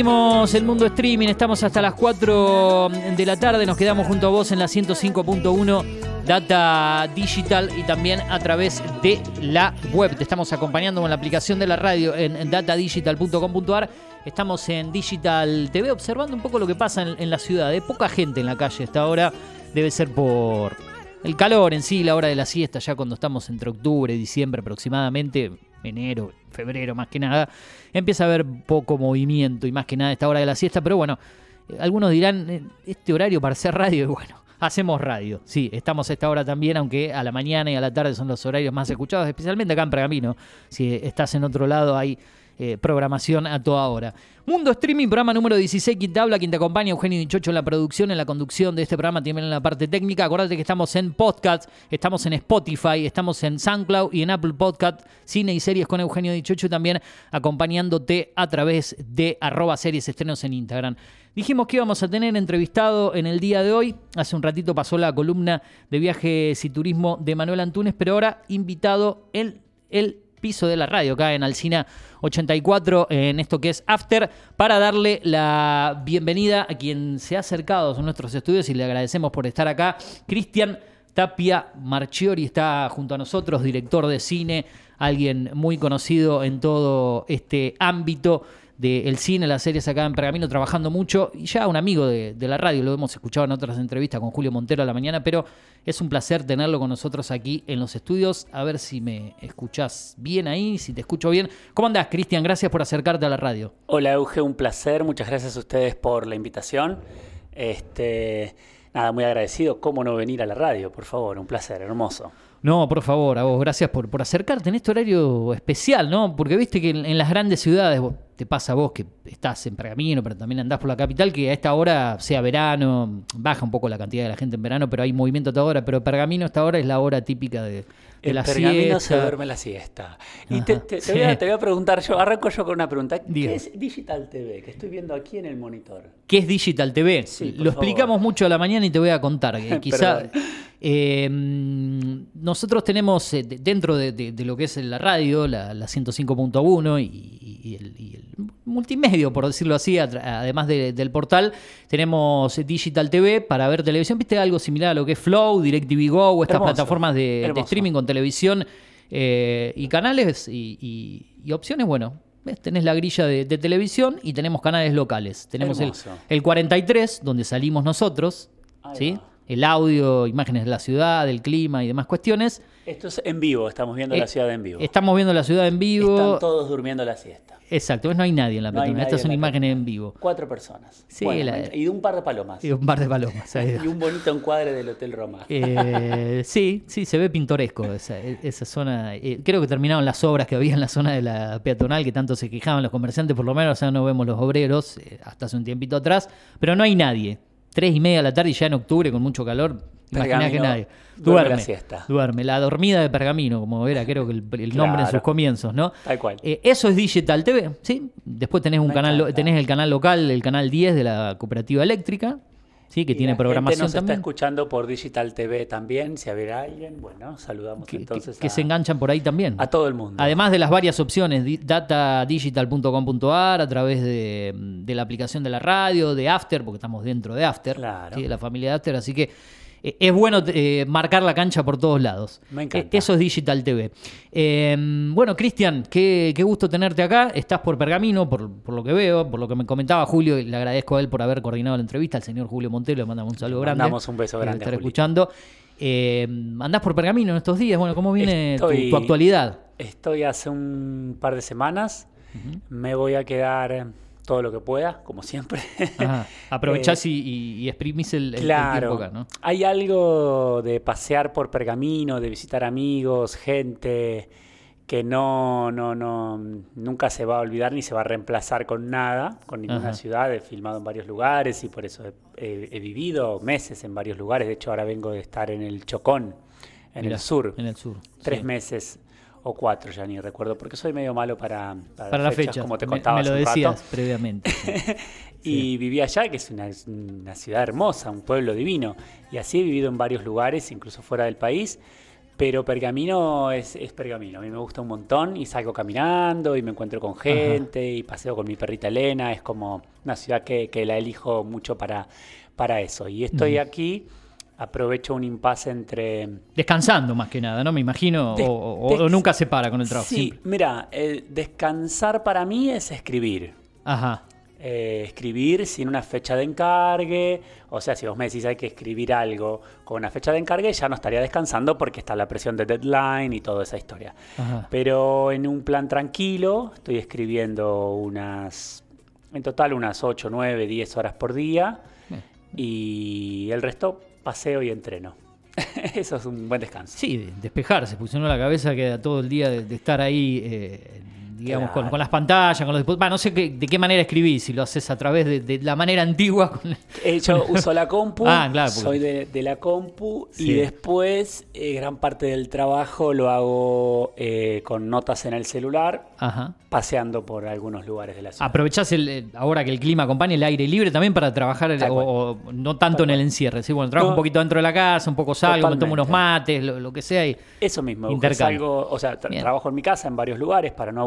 Seguimos el mundo streaming, estamos hasta las 4 de la tarde, nos quedamos junto a vos en la 105.1 Data Digital y también a través de la web. Te estamos acompañando con la aplicación de la radio en datadigital.com.ar. Estamos en Digital TV observando un poco lo que pasa en, en la ciudad. Hay poca gente en la calle hasta ahora, debe ser por el calor en sí, la hora de la siesta, ya cuando estamos entre octubre y diciembre aproximadamente, enero, febrero más que nada, empieza a haber poco movimiento y más que nada esta hora de la siesta. Pero bueno, eh, algunos dirán, eh, este horario para hacer radio, y bueno, hacemos radio. Sí, estamos a esta hora también, aunque a la mañana y a la tarde son los horarios más escuchados, especialmente acá en Pergamino. Si estás en otro lado, hay eh, programación a toda hora. Mundo Streaming, programa número 16, quien te habla, quien te acompaña, Eugenio Dichocho en la producción, en la conducción de este programa, también en la parte técnica. Acordate que estamos en podcast, estamos en Spotify, estamos en SoundCloud y en Apple Podcast, cine y series con Eugenio Dichocho y también acompañándote a través de arroba series estrenos en Instagram. Dijimos que íbamos a tener entrevistado en el día de hoy. Hace un ratito pasó la columna de viajes y turismo de Manuel Antunes, pero ahora invitado en el piso de la radio, acá en Alcina 84, en esto que es After, para darle la bienvenida a quien se ha acercado a nuestros estudios y le agradecemos por estar acá. Cristian Tapia Marchiori está junto a nosotros, director de cine, alguien muy conocido en todo este ámbito del cine, las series acá en Pergamino, trabajando mucho, y ya un amigo de, de, la radio, lo hemos escuchado en otras entrevistas con Julio Montero a la mañana, pero es un placer tenerlo con nosotros aquí en los estudios, a ver si me escuchás bien ahí, si te escucho bien. ¿Cómo andás, Cristian? Gracias por acercarte a la radio. Hola, Euge, un placer, muchas gracias a ustedes por la invitación. Este, nada, muy agradecido. ¿Cómo no venir a la radio? Por favor, un placer, hermoso. No, por favor, a vos, gracias por, por acercarte en este horario especial, ¿no? Porque viste que en, en las grandes ciudades, vos, te pasa a vos que estás en Pergamino, pero también andás por la capital, que a esta hora, sea verano, baja un poco la cantidad de la gente en verano, pero hay movimiento a toda hora, pero Pergamino a esta hora es la hora típica de, de en la Pergamino siesta. se duerme la siesta. Y te, te, te, voy a, te, voy a, preguntar yo, arranco yo con una pregunta. ¿Qué es Digital TV? Que estoy viendo aquí en el monitor. ¿Qué es Digital TV? Sí, Lo favor. explicamos mucho a la mañana y te voy a contar. que quizá eh, nosotros tenemos eh, de- dentro de, de- de lo que es la radio, la, la 105.1 y, y el, y el multimedio, por decirlo así, además de- del portal, tenemos Digital TV para ver televisión. ¿Viste algo similar a lo que es Flow, DirecTV Go o estas Hermoso, plataformas de, streaming con televisión eh, y canales y, y- y opciones? Bueno. ¿ves? Tenés la grilla de, de televisión y tenemos canales locales. Tenemos el, el 43, donde salimos nosotros, ¿sí? El audio, imágenes de la ciudad, del clima y demás cuestiones. Esto es en vivo, estamos viendo Eh, la ciudad en vivo. Estamos viendo la ciudad en vivo. Están todos durmiendo la siesta. Exacto, pues no hay nadie en la No peatonal. Estas son imágenes en vivo. Cuatro personas. Sí, Bueno, la- y un par de palomas. Y un par de palomas. Y un bonito encuadre del Hotel Roma. Eh, sí, sí, se ve pintoresco esa, esa zona. Eh, creo que terminaron las obras que había en la zona de la peatonal, que tanto se quejaban los comerciantes, por lo menos ya no vemos los obreros, eh, hasta hace un tiempito atrás, pero no hay nadie. Tres y media de la tarde y ya en octubre con mucho calor, imaginá que nadie. Duerme Duerme, la siesta. duerme, la dormida de pergamino, como era creo que el, el nombre en sus comienzos, ¿no? Tal cual. Eh, eso es Digital TV, ¿sí? Después tenés un Me canal, encanta. tenés el canal local, el canal 10 de la cooperativa eléctrica, ¿sí? Que Y tiene la gente programación nos está también. escuchando por Digital TV también. Si hubiera alguien, bueno, saludamos que, entonces que a, se enganchan por ahí también. a todo el mundo. Además de las varias opciones, di- datadigital.com.ar, a través de, de la aplicación de la radio, de After, porque estamos dentro de After, Claro. ¿sí? de la familia de After, así que eh, es bueno eh, marcar la cancha por todos lados. Me encanta. Eh, Eso es Digital TV. Eh, bueno, Cristian, qué, qué gusto tenerte acá. Estás por Pergamino, por, por lo que veo, por lo que me comentaba Julio, y le agradezco a él por haber coordinado la entrevista, al señor Julio Montero, le mandamos un saludo Le grande. mandamos un beso grande, estar escuchando. Eh, andás por Pergamino en estos días, bueno, ¿cómo viene Estoy- tu actualidad? Estoy hace un par de semanas. Me voy a quedar todo lo que pueda, como siempre. Ajá. Aprovechás Eh, y, y- exprimís el, el- el Claro, tiempo acá, ¿no? hay algo de pasear por Pergamino, de visitar amigos, gente que no, no, no, nunca se va a olvidar ni se va a reemplazar con nada, con ninguna Ajá. ciudad. He filmado en varios lugares y por eso he, he- he vivido meses en varios lugares. De hecho, ahora vengo de estar en el Chocón, en Mirá, el sur. En el sur. Tres sí. meses o cuatro, ya ni recuerdo, porque soy medio malo para, para, fechas, como te contaba me, lo hace un rato. decías previamente. sí. Y viví allá, que es una, ciudad hermosa, un pueblo divino. Y así he vivido en varios lugares, incluso fuera del país. Pero Pergamino es, es Pergamino. A mí me gusta un montón y salgo caminando y me encuentro con gente y paseo con mi perrita Elena. Es como una ciudad que, que la elijo mucho para, para eso. Y estoy Ujú. aquí aprovecho un impasse entre... Descansando más que nada, ¿no? Me imagino, Des- o, o- o des- nunca se para con el trabajo. Sí, mira, descansar para mí es escribir. Ajá. Eh, escribir sin una fecha de encargue. O sea, si vos me decís hay que escribir algo con una fecha de encargue, ya no estaría descansando porque está la presión de deadline y toda esa historia. Ajá. Pero en un plan tranquilo, estoy escribiendo unas, en total unas 8, 9, 10 horas por día. Y el resto paseo y entreno. Eso es un buen descanso. Sí, de- despejarse, no la cabeza queda todo el día de, de estar ahí, eh, digamos, con, Claro. con las pantallas, con los dispositivos. No sé qué- de qué manera escribís, si lo haces a través de, de la manera antigua. con- Eh, yo uso la compu, Ah, claro, porque- soy de, de la compu Sí. y después eh, gran parte del trabajo lo hago eh, con notas en el celular, Ajá. paseando por algunos lugares de la ciudad. Aprovechás el, eh, ahora que el clima acompaña el aire libre también para trabajar, el- Tal o, cual. o no tanto en el encierre. ¿sí? Bueno, trabajo No. un poquito dentro de la casa, un poco salgo, me tomo unos mates, lo, lo que sea. Y, Eso mismo, salgo, o sea, tra- Bien. trabajo en mi casa en varios lugares para no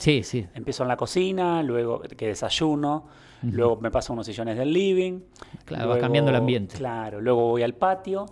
sí, sí. Empiezo en la cocina, luego que desayuno, luego me paso unos sillones del living. Claro, vas cambiando el ambiente. Claro, luego voy al patio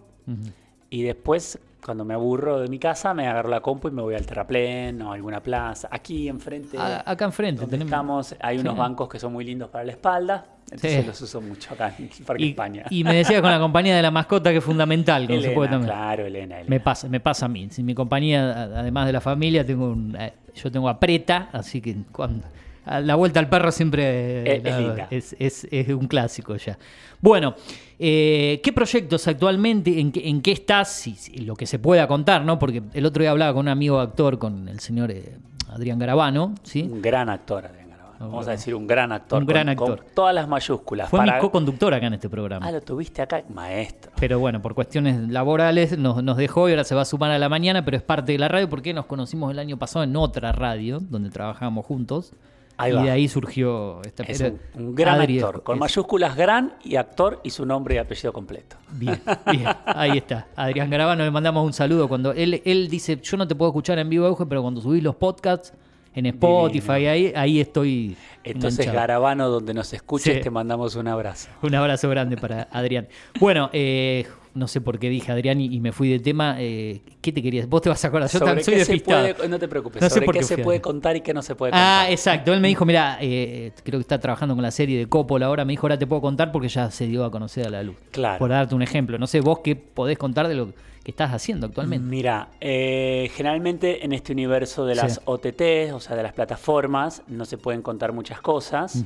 y después, cuando me aburro de mi casa, me agarro la compu y me voy al terraplén o a alguna plaza. Aquí enfrente, A- acá enfrente donde tenemos. estamos, hay unos Sí. bancos que son muy lindos para la espalda, entonces Sí. los uso mucho acá en el Parque Y, España. y me decías con la compañía de la mascota que es fundamental. se Elena, claro, Elena, Elena. Me pasa, me pasa a mí. Si mi compañía, además de la familia, tengo un, eh, yo tengo a Preta, así que cuando la vuelta al perro siempre eh, Es- es la- linda. es, es- es un clásico ya. Bueno, eh, ¿qué proyectos actualmente, en, qué- en qué estás? Si- si lo que se pueda contar, ¿no? Porque el otro día hablaba con un amigo actor, con el señor eh, Adrián Garabano, ¿sí? Un gran actor, Adrián. Vamos a decir un gran actor. Un gran con- con actor. todas las mayúsculas. Fue para- mi co-conductor acá en este programa. Ah, lo tuviste acá, maestro. Pero bueno, por cuestiones laborales nos, nos dejó y ahora se va a sumar a la mañana, pero es parte de la radio porque nos conocimos el año pasado en otra radio donde trabajábamos juntos. Ahí y va. de ahí surgió esta Es un, un gran Adri es- actor, con es- mayúsculas gran y actor y su nombre y apellido completo. Bien, bien, ahí está. Adrián Garabano, le mandamos un saludo. Cuando él, él dice, yo no te puedo escuchar en vivo, Euge, pero cuando subís los podcasts en Spotify, ahí, ahí estoy. Entonces, enganchado. Garabano, donde nos escuches, Sí. te mandamos un abrazo. Un abrazo grande para Adrián. Bueno, eh, no sé por qué dije Adrián y, y me fui de tema. Eh, ¿Qué te querías? Vos te vas a acordar. Yo Sobre también soy despistado. puede- no te preocupes, No sé sobre por qué qué se puede contar y qué no se puede contar. Ah, exacto. Él me dijo, mira, eh, creo que está trabajando con la serie de Coppola ahora. Me dijo, ahora te puedo contar porque ya se dio a conocer a la luz. Claro. Por darte un ejemplo. No sé, vos qué podés contar de lo que estás haciendo actualmente. Mira, eh, generalmente en este universo de las Sí. OTT, o sea, de las plataformas, no se pueden contar muchas cosas.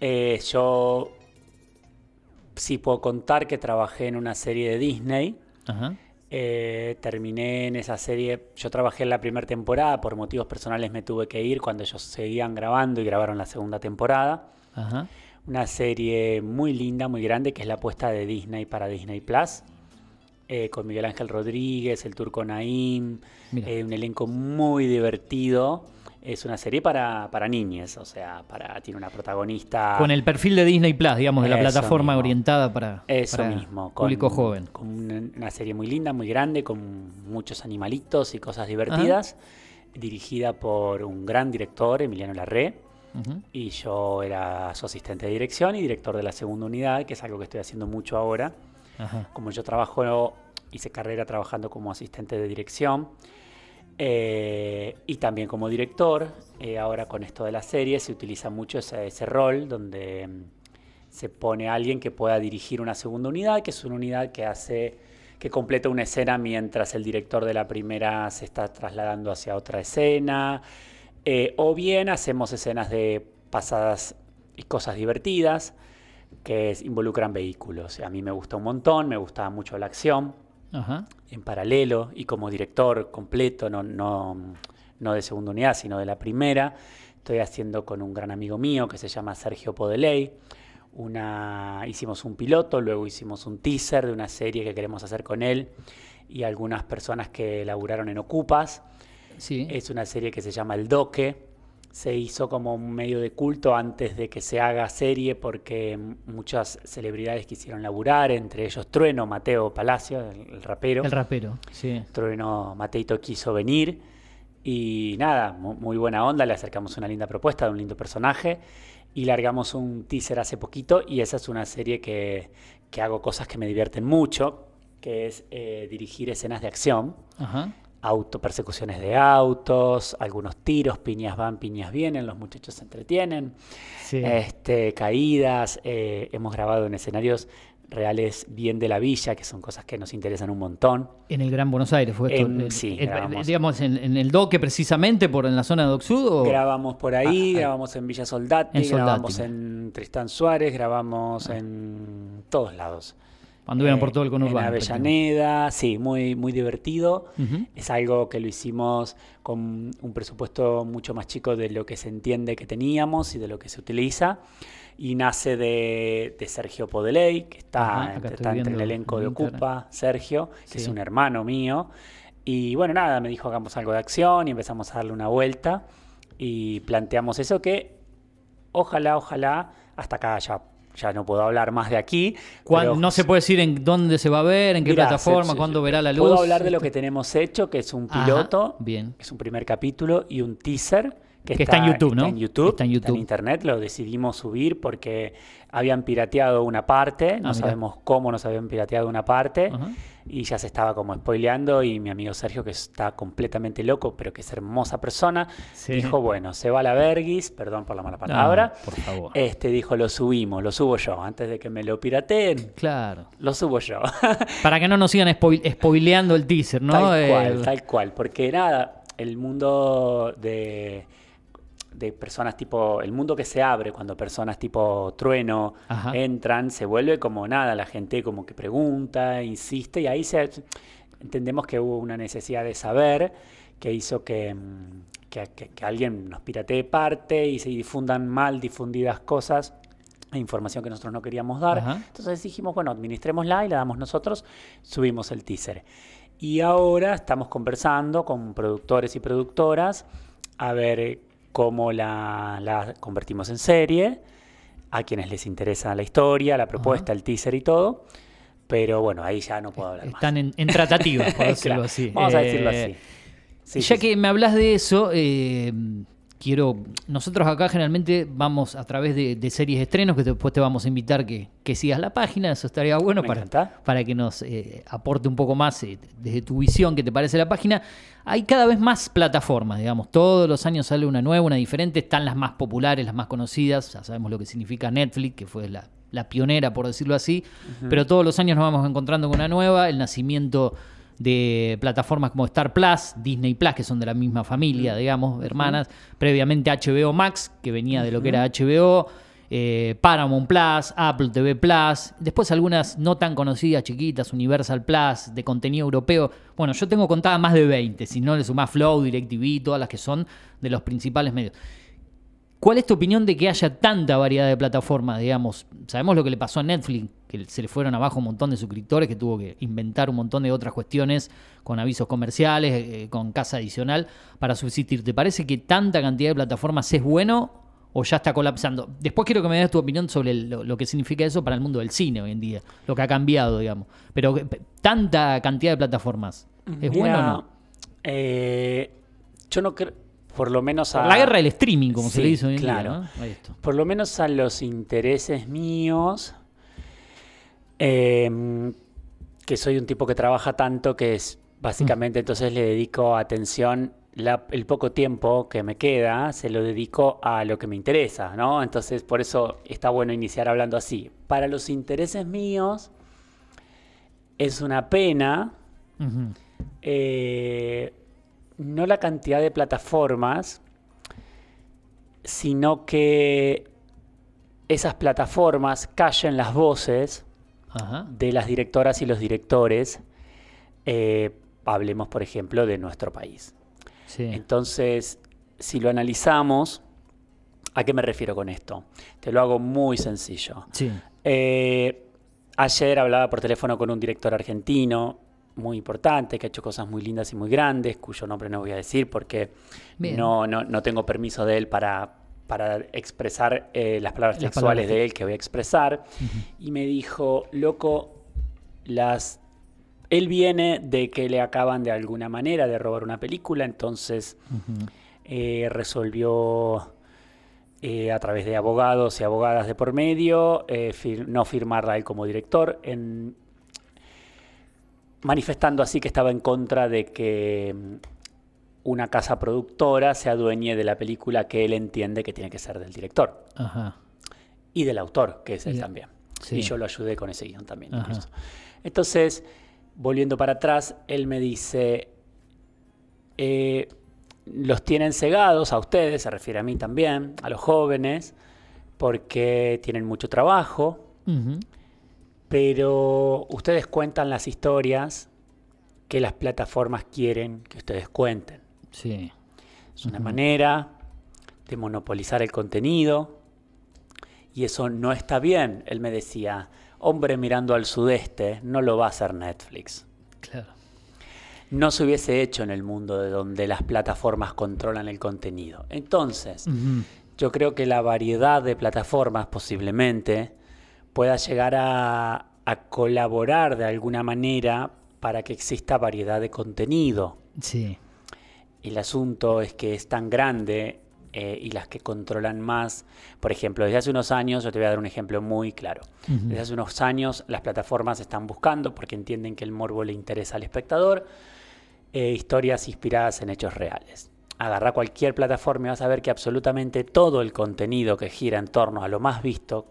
Eh, yo sí puedo contar que trabajé en una serie de Disney. Ajá. Eh, terminé en esa serie, yo trabajé en la primera temporada, por motivos personales me tuve que ir cuando ellos seguían grabando y grabaron la segunda temporada. Ajá. Una serie muy linda, muy grande, que es la apuesta de Disney para Disney Plus. Eh, con Miguel Ángel Rodríguez, el turco Naim, eh, un elenco muy divertido. Es una serie para, para niñes, o sea, para, tiene una protagonista. Con el perfil de Disney Plus, digamos, de la plataforma mismo. orientada para, Eso para mismo, con, público joven. con una, una serie muy linda, muy grande, con muchos animalitos y cosas divertidas, dirigida por un gran director, Emiliano Larré, y yo era su asistente de dirección y director de la segunda unidad, que es algo que estoy haciendo mucho ahora. Como yo trabajo, hice carrera trabajando como asistente de dirección eh, y también como director. eh, ahora con esto de la serie se utiliza mucho ese, rol donde mm, se pone alguien que pueda dirigir una segunda unidad, que es una unidad que hace que completa una escena mientras el director de la primera se está trasladando hacia otra escena, eh, o bien hacemos escenas de pasadas y cosas divertidas que es- involucran vehículos. A mí me gusta un montón, me gusta mucho la acción Ajá. en paralelo y como director completo, no, no, no de segunda unidad, sino de la primera. Estoy haciendo con un gran amigo mío que se llama Sergio Podeley. Una, hicimos un piloto, luego hicimos un teaser de una serie que queremos hacer con él y algunas personas que laburaron en Ocupas. Sí. Es una serie que se llama El Doque. Se hizo como un medio de culto antes de que se haga serie porque muchas celebridades quisieron laburar, entre ellos Trueno, Mateo Palacio, el, el rapero. El rapero, sí. Trueno Mateito quiso venir y nada, mu- muy buena onda, le acercamos una linda propuesta de un lindo personaje y largamos un teaser hace poquito y esa es una serie que, que hago cosas que me divierten mucho, que es eh, dirigir escenas de acción. Ajá. Auto, persecuciones de autos, algunos tiros, piñas van, piñas vienen, los muchachos se entretienen, Sí. este, caídas, eh, hemos grabado en escenarios reales bien de la villa, que son cosas que nos interesan un montón. En el Gran Buenos Aires fue esto. En- Eh, sí, grabamos. digamos, en, en el doque precisamente, por en la zona de o- Grabamos por ahí, Ah, ah. grabamos en Villa Soldati, En Soldati, grabamos en Tristán Suárez, grabamos en todos lados. Anduvieron Eh, por todo el conurbano. En Avellaneda, sí, muy, muy divertido. Ujú. Es algo que lo hicimos con un presupuesto mucho más chico de lo que se entiende que teníamos y de lo que se utiliza. Y nace de, de Sergio Podeley, que está, entre- estoy está entre el elenco en de. Ocupa, Sergio, que es un hermano mío. Y bueno, nada, me dijo hagamos algo de acción y empezamos a darle una vuelta. Y planteamos eso que ojalá, ojalá, hasta acá ya, ya no puedo hablar más de aquí. Pero no se puede decir en dónde se va a ver, en qué Mirá, plataforma, se- cuándo verá la luz. Puedo hablar de lo que tenemos hecho, que es un Ajá, piloto, bien. es un primer capítulo y un teaser. Que, Que está en YouTube, que ¿no? Está en YouTube, Está en YouTube. internet, lo decidimos subir porque habían pirateado una parte, no Ah, sabemos cómo nos habían pirateado una parte, Ajá. Y ya se estaba como spoileando, y mi amigo Sergio, que está completamente loco, pero que es hermosa persona, Sí. dijo, bueno, se va la verguis, perdón por la mala palabra, por favor. este dijo, lo subimos, lo subo yo, antes de que me lo pirateen, Claro. lo subo yo. Para que no nos sigan spoil- spoileando el teaser, ¿no? Tal Eh, cual, tal cual. Porque nada, el mundo de, de personas tipo. El mundo que se abre cuando personas tipo trueno Ajá. entran, se vuelve como nada. La gente como que pregunta, insiste, y ahí se, entendemos que hubo una necesidad de saber que hizo que. mm, Que, que- que alguien nos piratee parte y se difundan mal difundidas cosas e información que nosotros no queríamos dar. Ajá. Entonces dijimos, bueno, administrémosla y la damos nosotros, subimos el teaser. Y ahora estamos conversando con productores y productoras a ver cómo la, la convertimos en serie, a quienes les interesa la historia, la propuesta, el teaser y todo. Pero bueno, ahí ya no puedo hablar más. Están en, en tratativas, por decirlo Claro, así. Vamos a Eh, decirlo así. Sí, ya sí, que me hablas de eso, eh, quiero. Nosotros acá generalmente vamos a través de, de series de estrenos, que después te vamos a invitar que, que sigas la página. Eso estaría bueno Me para, encanta. para que nos eh, aporte un poco más eh, desde tu visión, que te parece la página. Hay cada vez más plataformas, digamos. Todos los años sale una nueva, una diferente. Están las más populares, las más conocidas. Ya sabemos lo que significa Netflix, que fue la, la pionera, por decirlo así. Pero todos los años nos vamos encontrando con una nueva. El nacimiento de plataformas como Star Plus, Disney Plus, que son de la misma familia, digamos, hermanas. Previamente HBO Max, que venía de lo que era HBO. Eh, Paramount Plus, Apple TV Plus, después algunas no tan conocidas, chiquitas, Universal Plus, de contenido europeo. Bueno, yo tengo contadas más de 20, si no le sumás Flow, DirecTV, todas las que son de los principales medios. ¿Cuál es tu opinión de que haya tanta variedad de plataformas, digamos? Sabemos lo que le pasó a Netflix, que se le fueron abajo un montón de suscriptores, que tuvo que inventar un montón de otras cuestiones con avisos comerciales, eh, con casa adicional para subsistir. ¿Te parece que tanta cantidad de plataformas es bueno o ya está colapsando? Después quiero que me des tu opinión sobre lo, lo que significa eso para el mundo del cine hoy en día, lo que ha cambiado, digamos. Pero tanta cantidad de plataformas, ¿es bueno o Mira, no? eh, yo no creo, por lo menos a... La guerra del streaming, como se le dice hoy en claro. día. ¿no? Ahí. Por lo menos a los intereses míos, eh, que soy un tipo que trabaja tanto que es básicamente entonces le dedico atención, la- el poco tiempo que me queda se lo dedico a lo que me interesa, ¿no? Entonces por eso está bueno iniciar hablando así. Para los intereses míos es una pena eh, no la cantidad de plataformas, sino que esas plataformas callen las voces Ajá. de las directoras y los directores. eh, hablemos, por ejemplo, de nuestro país. Sí. Entonces, si lo analizamos, ¿a qué me refiero con esto? Te lo hago muy sencillo. Sí. Eh, ayer hablaba por teléfono con un director argentino muy importante, que ha hecho cosas muy lindas y muy grandes, cuyo nombre no voy a decir porque no, no, no tengo permiso de él para, para expresar eh, las palabras Las textuales palabras. de él que voy a expresar. Y me dijo, loco, las... Él viene de que le acaban de alguna manera de robar una película, entonces eh, resolvió eh, a través de abogados y abogadas de por medio, eh, fir- no firmarla él como director, en- manifestando así que estaba en contra de que mm, una casa productora se adueñe de la película que él entiende que tiene que ser del director Ajá. y del autor, que es él también. sí. Y yo lo ayudé con ese guion también. Entonces, volviendo para atrás, él me dice, eh, los tienen cegados a ustedes, se refiere a mí también, a los jóvenes, porque tienen mucho trabajo, pero ustedes cuentan las historias que las plataformas quieren que ustedes cuenten. Sí. Es una manera de monopolizar el contenido y eso no está bien. Él me decía, hombre mirando al sudeste, no lo va a hacer Netflix. Claro. No se hubiese hecho en el mundo de donde las plataformas controlan el contenido. Entonces, yo creo que la variedad de plataformas posiblemente pueda llegar a, a colaborar de alguna manera para que exista variedad de contenido. Sí. El asunto es que es tan grande eh, y las que controlan más, por ejemplo, desde hace unos años, yo te voy a dar un ejemplo muy claro. Desde hace unos años las plataformas están buscando, porque entienden que el morbo le interesa al espectador, eh, historias inspiradas en hechos reales. Agarra cualquier plataforma y vas a ver que absolutamente todo el contenido que gira en torno a lo más visto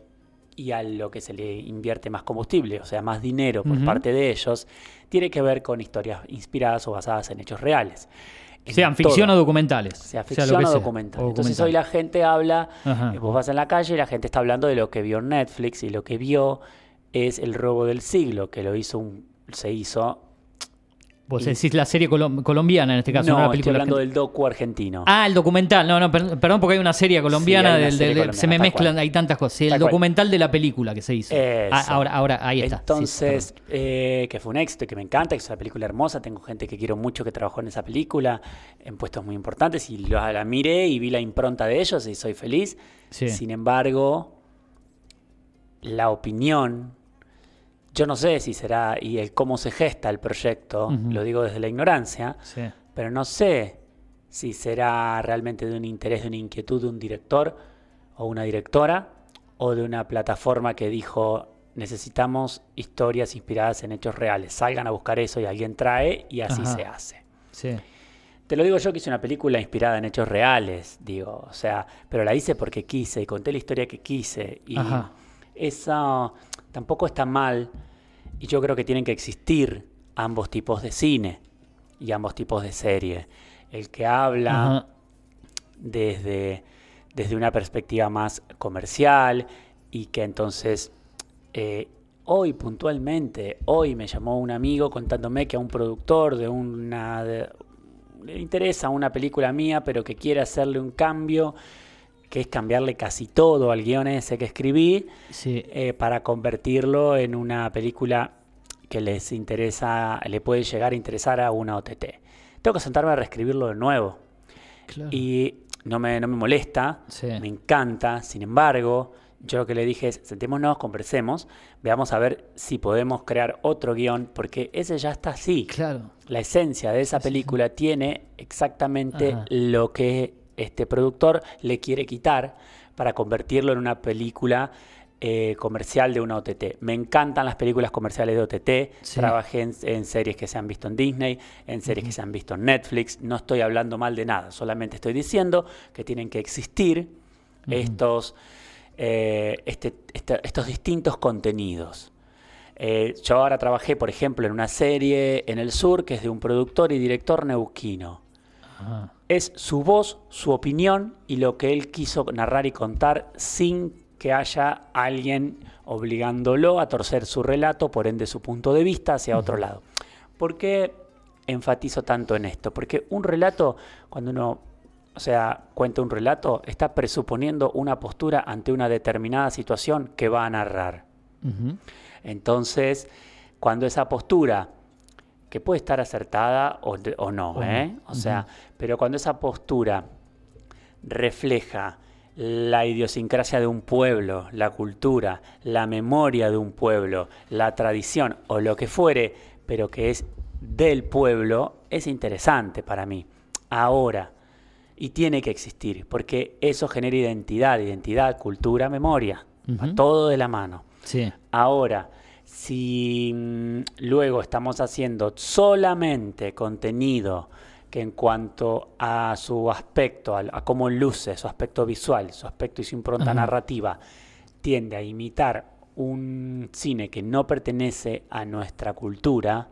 y a lo que se le invierte más combustible, o sea, más dinero por parte de ellos, tiene que ver con historias inspiradas o basadas en hechos reales. Sean ficción todo. o documentales. Sea ficción que o sea. documental. O Entonces documental. hoy la gente habla, Ajá. eh, vos vas en la calle y la gente está hablando de lo que vio en Netflix y lo que vio es el robo del siglo, que lo hizo un, se hizo. Vos y- decís la serie colom- colombiana en este caso, no, no, la estoy película hablando argentina. del docu argentino. Ah, el documental. No, no, per- perdón, porque hay una serie colombiana. Sí, hay una del- serie del- del- colombiana, se me mezclan, cual. hay tantas cosas. Sí, el Tal cual. documental de la película que se hizo. Ah, ahora, ahora, ahí está. sí, Entonces, eh, que fue un éxito y que me encanta, que es una película hermosa. Tengo gente que quiero mucho que trabajó en esa película en puestos muy importantes y lo- la miré y vi la impronta de ellos y soy feliz. Sí. Sin embargo, la opinión, yo no sé si será y el cómo se gesta el proyecto, lo digo desde la ignorancia, Sí. pero no sé si será realmente de un interés, de una inquietud de un director o una directora o de una plataforma que dijo necesitamos historias inspiradas en hechos reales, salgan a buscar eso y alguien trae y así Ajá. se hace. Sí. Te lo digo yo que hice una película inspirada en hechos reales, digo, o sea, pero la hice porque quise y conté la historia que quise y Ajá. eso tampoco está mal y yo creo que tienen que existir ambos tipos de cine y ambos tipos de serie. El que habla desde, desde una perspectiva más comercial y que entonces eh, hoy puntualmente, hoy me llamó un amigo contándome que a un productor de una... de- le interesa una película mía, pero que quiere hacerle un cambio, que es cambiarle casi todo al guion ese que escribí, Sí. eh, para convertirlo en una película que les interesa, le puede llegar a interesar a una OTT. Tengo que sentarme a reescribirlo de nuevo. Claro. Y no me, no me molesta, Sí. me encanta, sin embargo, yo lo que le dije es, sentémonos, conversemos, veamos a ver si podemos crear otro guion, porque ese ya está así. Claro. La esencia de esa película tiene exactamente Ajá. lo que este productor le quiere quitar para convertirlo en una película eh, comercial de una OTT. Me encantan las películas comerciales de OTT. Sí. Trabajé en, en series que se han visto en Disney, en series que se han visto en Netflix. No estoy hablando mal de nada, solamente estoy diciendo que tienen que existir estos, eh, este- este- estos distintos contenidos. Eh, yo ahora trabajé, por ejemplo, en una serie en el sur que es de un productor y director neuquino. Ajá. Es su voz, su opinión y lo que él quiso narrar y contar sin que haya alguien obligándolo a torcer su relato, por ende su punto de vista hacia otro lado. ¿Por qué enfatizo tanto en esto? Porque un relato, cuando uno, o sea, cuenta un relato, está presuponiendo una postura ante una determinada situación que va a narrar. Entonces, cuando esa postura, que puede estar acertada o, no, O. ¿eh? o sea, pero cuando esa postura refleja la idiosincrasia de un pueblo, la cultura, la memoria de un pueblo, la tradición o lo que fuere, pero que es del pueblo, es interesante para mí. Ahora, Y tiene que existir, porque eso genera identidad, identidad, cultura, memoria. Va todo de la mano. Sí. Ahora, si mm, luego estamos haciendo solamente contenido que en cuanto a su aspecto, a, a cómo luce, su aspecto visual, su aspecto y su impronta Ajá. narrativa, tiende a imitar un cine que no pertenece a nuestra cultura,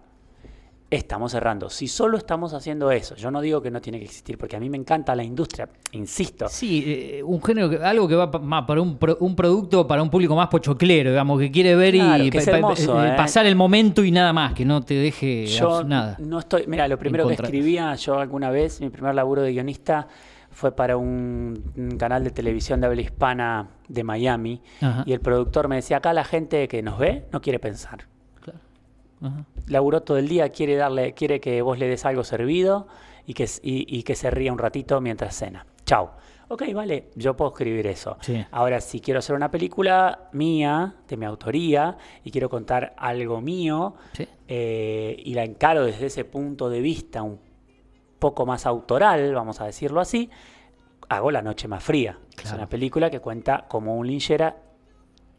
estamos cerrando. Si solo estamos haciendo eso, yo no digo que no tiene que existir, porque a mí me encanta la industria, insisto. Sí, eh, un género, que- algo que va pa- más para un, pro- un producto para un público más pochoclero, digamos, que quiere ver Claro, y pa- pa- eh, ¿eh? pasar el momento y nada más, que no te deje Yo nada. no estoy, mira, lo primero que escribía yo alguna vez, mi primer laburo de guionista fue para un, un canal de televisión de habla hispana de Miami Ajá. y el productor me decía, acá la gente que nos ve no quiere pensar. Ajá. Laburó todo el día, quiere darle, quiere que vos le des algo servido y que, y, y que se ría un ratito mientras cena. Chau. Ok, vale, yo puedo escribir eso. Sí. Ahora, si quiero hacer una película mía, de mi autoría, y quiero contar algo mío, Sí. eh, y la encaro desde ese punto de vista un poco más autoral, vamos a decirlo así, hago La Noche Más Fría. Es una película que cuenta como un linchera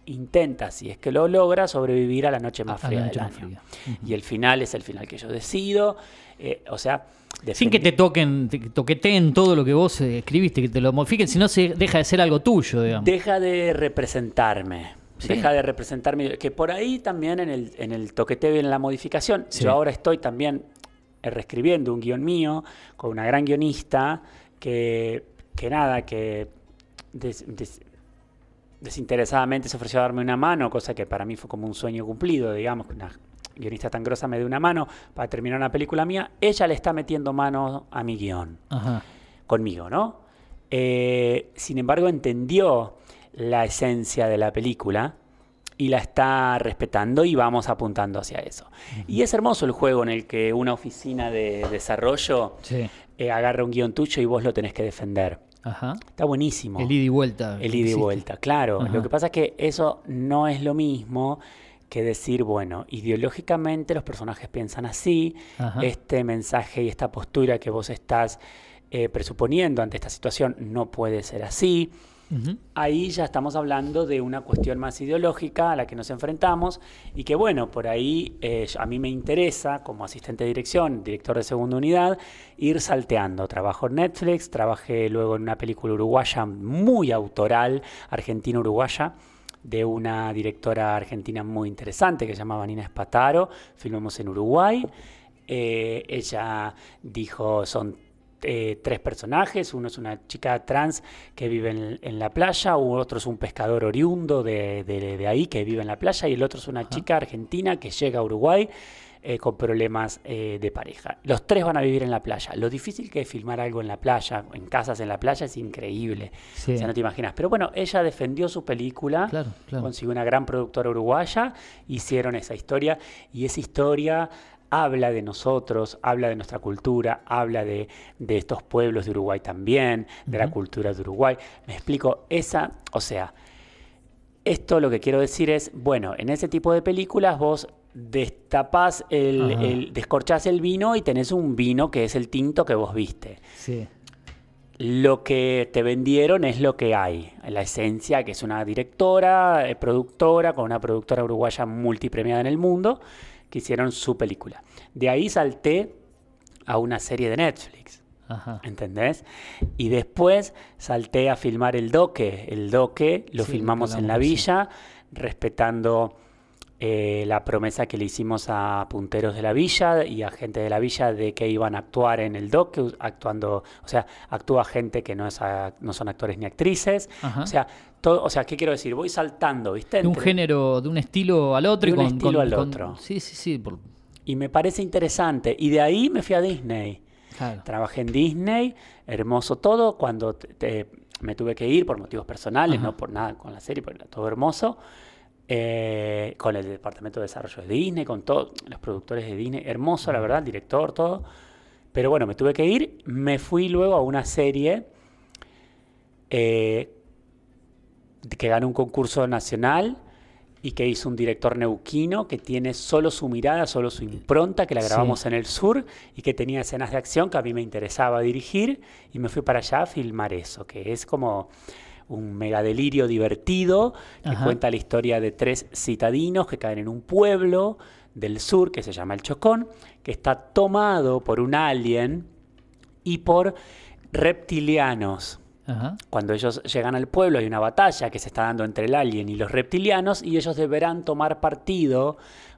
intenta, si es que lo logra, sobrevivir a la noche más A fría noche del más año. fría. Y el final es el final que yo decido. eh, o sea, Sin que te toquen, te toqueteen todo lo que vos eh, escribiste, que te lo modifiquen, si no se deja de ser algo tuyo, digamos. Deja de representarme. Sí. Deja de representarme. Que por ahí también en el, en el toqueteo y en la modificación. Sí. Yo ahora estoy también eh, reescribiendo un guion mío con una gran guionista que, que nada, que des- des- desinteresadamente se ofreció a darme una mano, cosa que para mí fue como un sueño cumplido, digamos, que una guionista tan grosa me dé una mano para terminar una película mía. Ella le está metiendo mano a mi guion Ajá. conmigo, ¿no? Eh, sin embargo, entendió la esencia de la película y la está respetando y vamos apuntando hacia eso. Y es hermoso el juego en el que una oficina de desarrollo Sí. eh, agarra un guion tuyo y vos lo tenés que defender. Ajá. Está buenísimo. El ida y vuelta. El ida y vuelta, claro. Ajá. Lo que pasa es que eso no es lo mismo que decir, bueno, ideológicamente los personajes piensan así, Ajá. este mensaje y esta postura que vos estás eh, presuponiendo ante esta situación no puede ser así. Ahí ya estamos hablando de una cuestión más ideológica a la que nos enfrentamos y que bueno, por ahí eh, a mí me interesa como asistente de dirección, director de segunda unidad, ir salteando. Trabajo en Netflix, trabajé luego en una película uruguaya muy autoral, argentina-uruguaya, de una directora argentina muy interesante que se llamaba Nina Espataro, filmamos en Uruguay. Eh, ella dijo, son eh, tres personajes, uno es una chica trans que vive en, en la playa, otro es un pescador oriundo de, de- de ahí que vive en la playa y el otro es una chica argentina que llega a Uruguay eh, con problemas eh, de pareja. Los tres van a vivir en la playa. Lo difícil que es filmar algo en la playa, en casas en la playa, es increíble. Sí. O sea, no te imaginas. Pero bueno, ella defendió su película, Claro, claro. consiguió una gran productora uruguaya, hicieron esa historia y esa historia habla de nosotros, habla de nuestra cultura, habla de, de estos pueblos de Uruguay también, de la cultura de Uruguay. Me explico, esa, o sea, esto lo que quiero decir es, bueno, en ese tipo de películas vos destapás el, el- descorchás el vino y tenés un vino que es el tinto que vos viste. Sí. Lo que te vendieron es lo que hay, la esencia, que es una directora, eh, productora, con una productora uruguaya multipremiada en el mundo, que hicieron su película. De ahí salté a una serie de Netflix. Ajá. ¿Entendés? Y después salté a filmar el doque. El doque lo Sí, filmamos en la sí. villa, respetando eh, la promesa que le hicimos a punteros de la villa y a gente de la villa de que iban a actuar en el doque, actuando, o sea, actúa gente que no, es a- no son actores ni actrices. Ajá. O sea, todo, o sea, ¿qué quiero decir? Voy saltando, ¿viste? De un género, de un estilo al otro. De un con, estilo con- al con- otro. Sí, sí, sí. por- Y me parece interesante. Y de ahí me fui a Disney. Claro. Trabajé en Disney, hermoso todo. Cuando te- te- me tuve que ir por motivos personales, Ajá. no por nada con la serie, porque era todo hermoso. eh, con el departamento de desarrollo de Disney, con todos los productores de Disney. Hermoso, la verdad, el director, todo. Pero bueno, me tuve que ir. Me fui luego a una serie eh, que ganó un concurso nacional y que hizo un director neuquino que tiene solo su mirada, solo su impronta, que la grabamos Sí. en el sur y que tenía escenas de acción que a mí me interesaba dirigir y me fui para allá a filmar eso, que es como un mega delirio divertido que Ajá. cuenta la historia de tres citadinos que caen en un pueblo del sur que se llama El Chocón, que está tomado por un alien y por reptilianos. Ajá. Cuando ellos llegan al pueblo hay una batalla que se está dando entre el alien y los reptilianos y ellos deberán tomar partido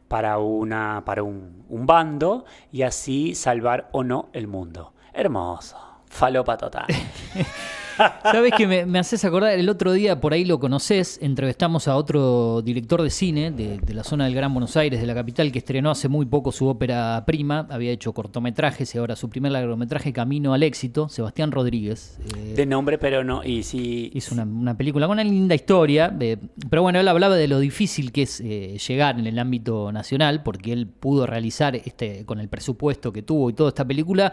para, una, para un, un bando y así salvar o no el mundo. Hermoso. Falopa total. ¿Sabes que me, me haces acordar? El otro día, por ahí lo conoces, entrevistamos a otro director de cine de, de la zona del Gran Buenos Aires, de la capital, que estrenó hace muy poco su ópera prima. Había hecho cortometrajes y ahora su primer largometraje, Camino al Éxito, Sebastián Rodríguez. eh, De nombre, pero no. Y si. hizo una, una película con una linda historia, eh, pero bueno, él hablaba de lo difícil que es eh, llegar en el ámbito nacional, porque él pudo realizar este con el presupuesto que tuvo y toda esta película,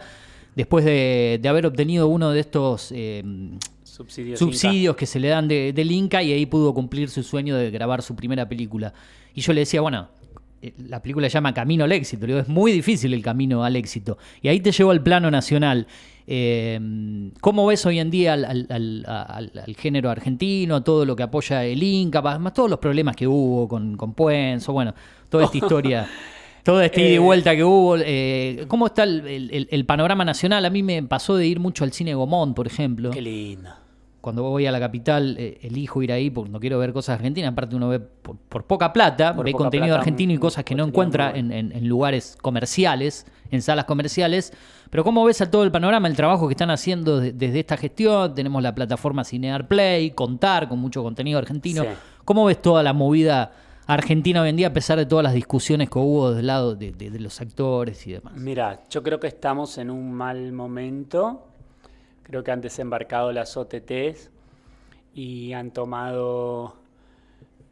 después de, de haber obtenido uno de estos eh, Subsidios. subsidios que se le dan de- del Inca y ahí pudo cumplir su sueño de grabar su primera película. Y yo le decía, bueno, eh, la película se llama Camino al éxito. Le digo, es muy difícil el camino al éxito. Y ahí te llevo al plano nacional. Eh, ¿Cómo ves hoy en día al, al- al- al- al género argentino, todo lo que apoya el Inca, más todos los problemas que hubo con, con Puenzo, bueno, toda esta historia, toda esta ida y Eh, vuelta que hubo? eh, ¿Cómo está el, el- el panorama nacional? A mí me pasó de ir mucho al cine Gomón, por ejemplo Qué lindo. cuando voy a la capital eh, elijo ir ahí porque no quiero ver cosas argentinas. Aparte uno ve por, por poca plata, Por ve poca contenido plata, argentino y cosas que no encuentra en, en- en lugares comerciales, en salas comerciales. Pero ¿cómo ves a todo el panorama, el trabajo que están haciendo de- desde esta gestión? Tenemos la plataforma Cinear Play, Contar, con mucho contenido argentino. Sí. ¿Cómo ves toda la movida argentina hoy a pesar de todas las discusiones que hubo del lado de los actores y demás? Mira, yo creo que estamos en un mal momento. Creo que han desembarcado las OTTs y han tomado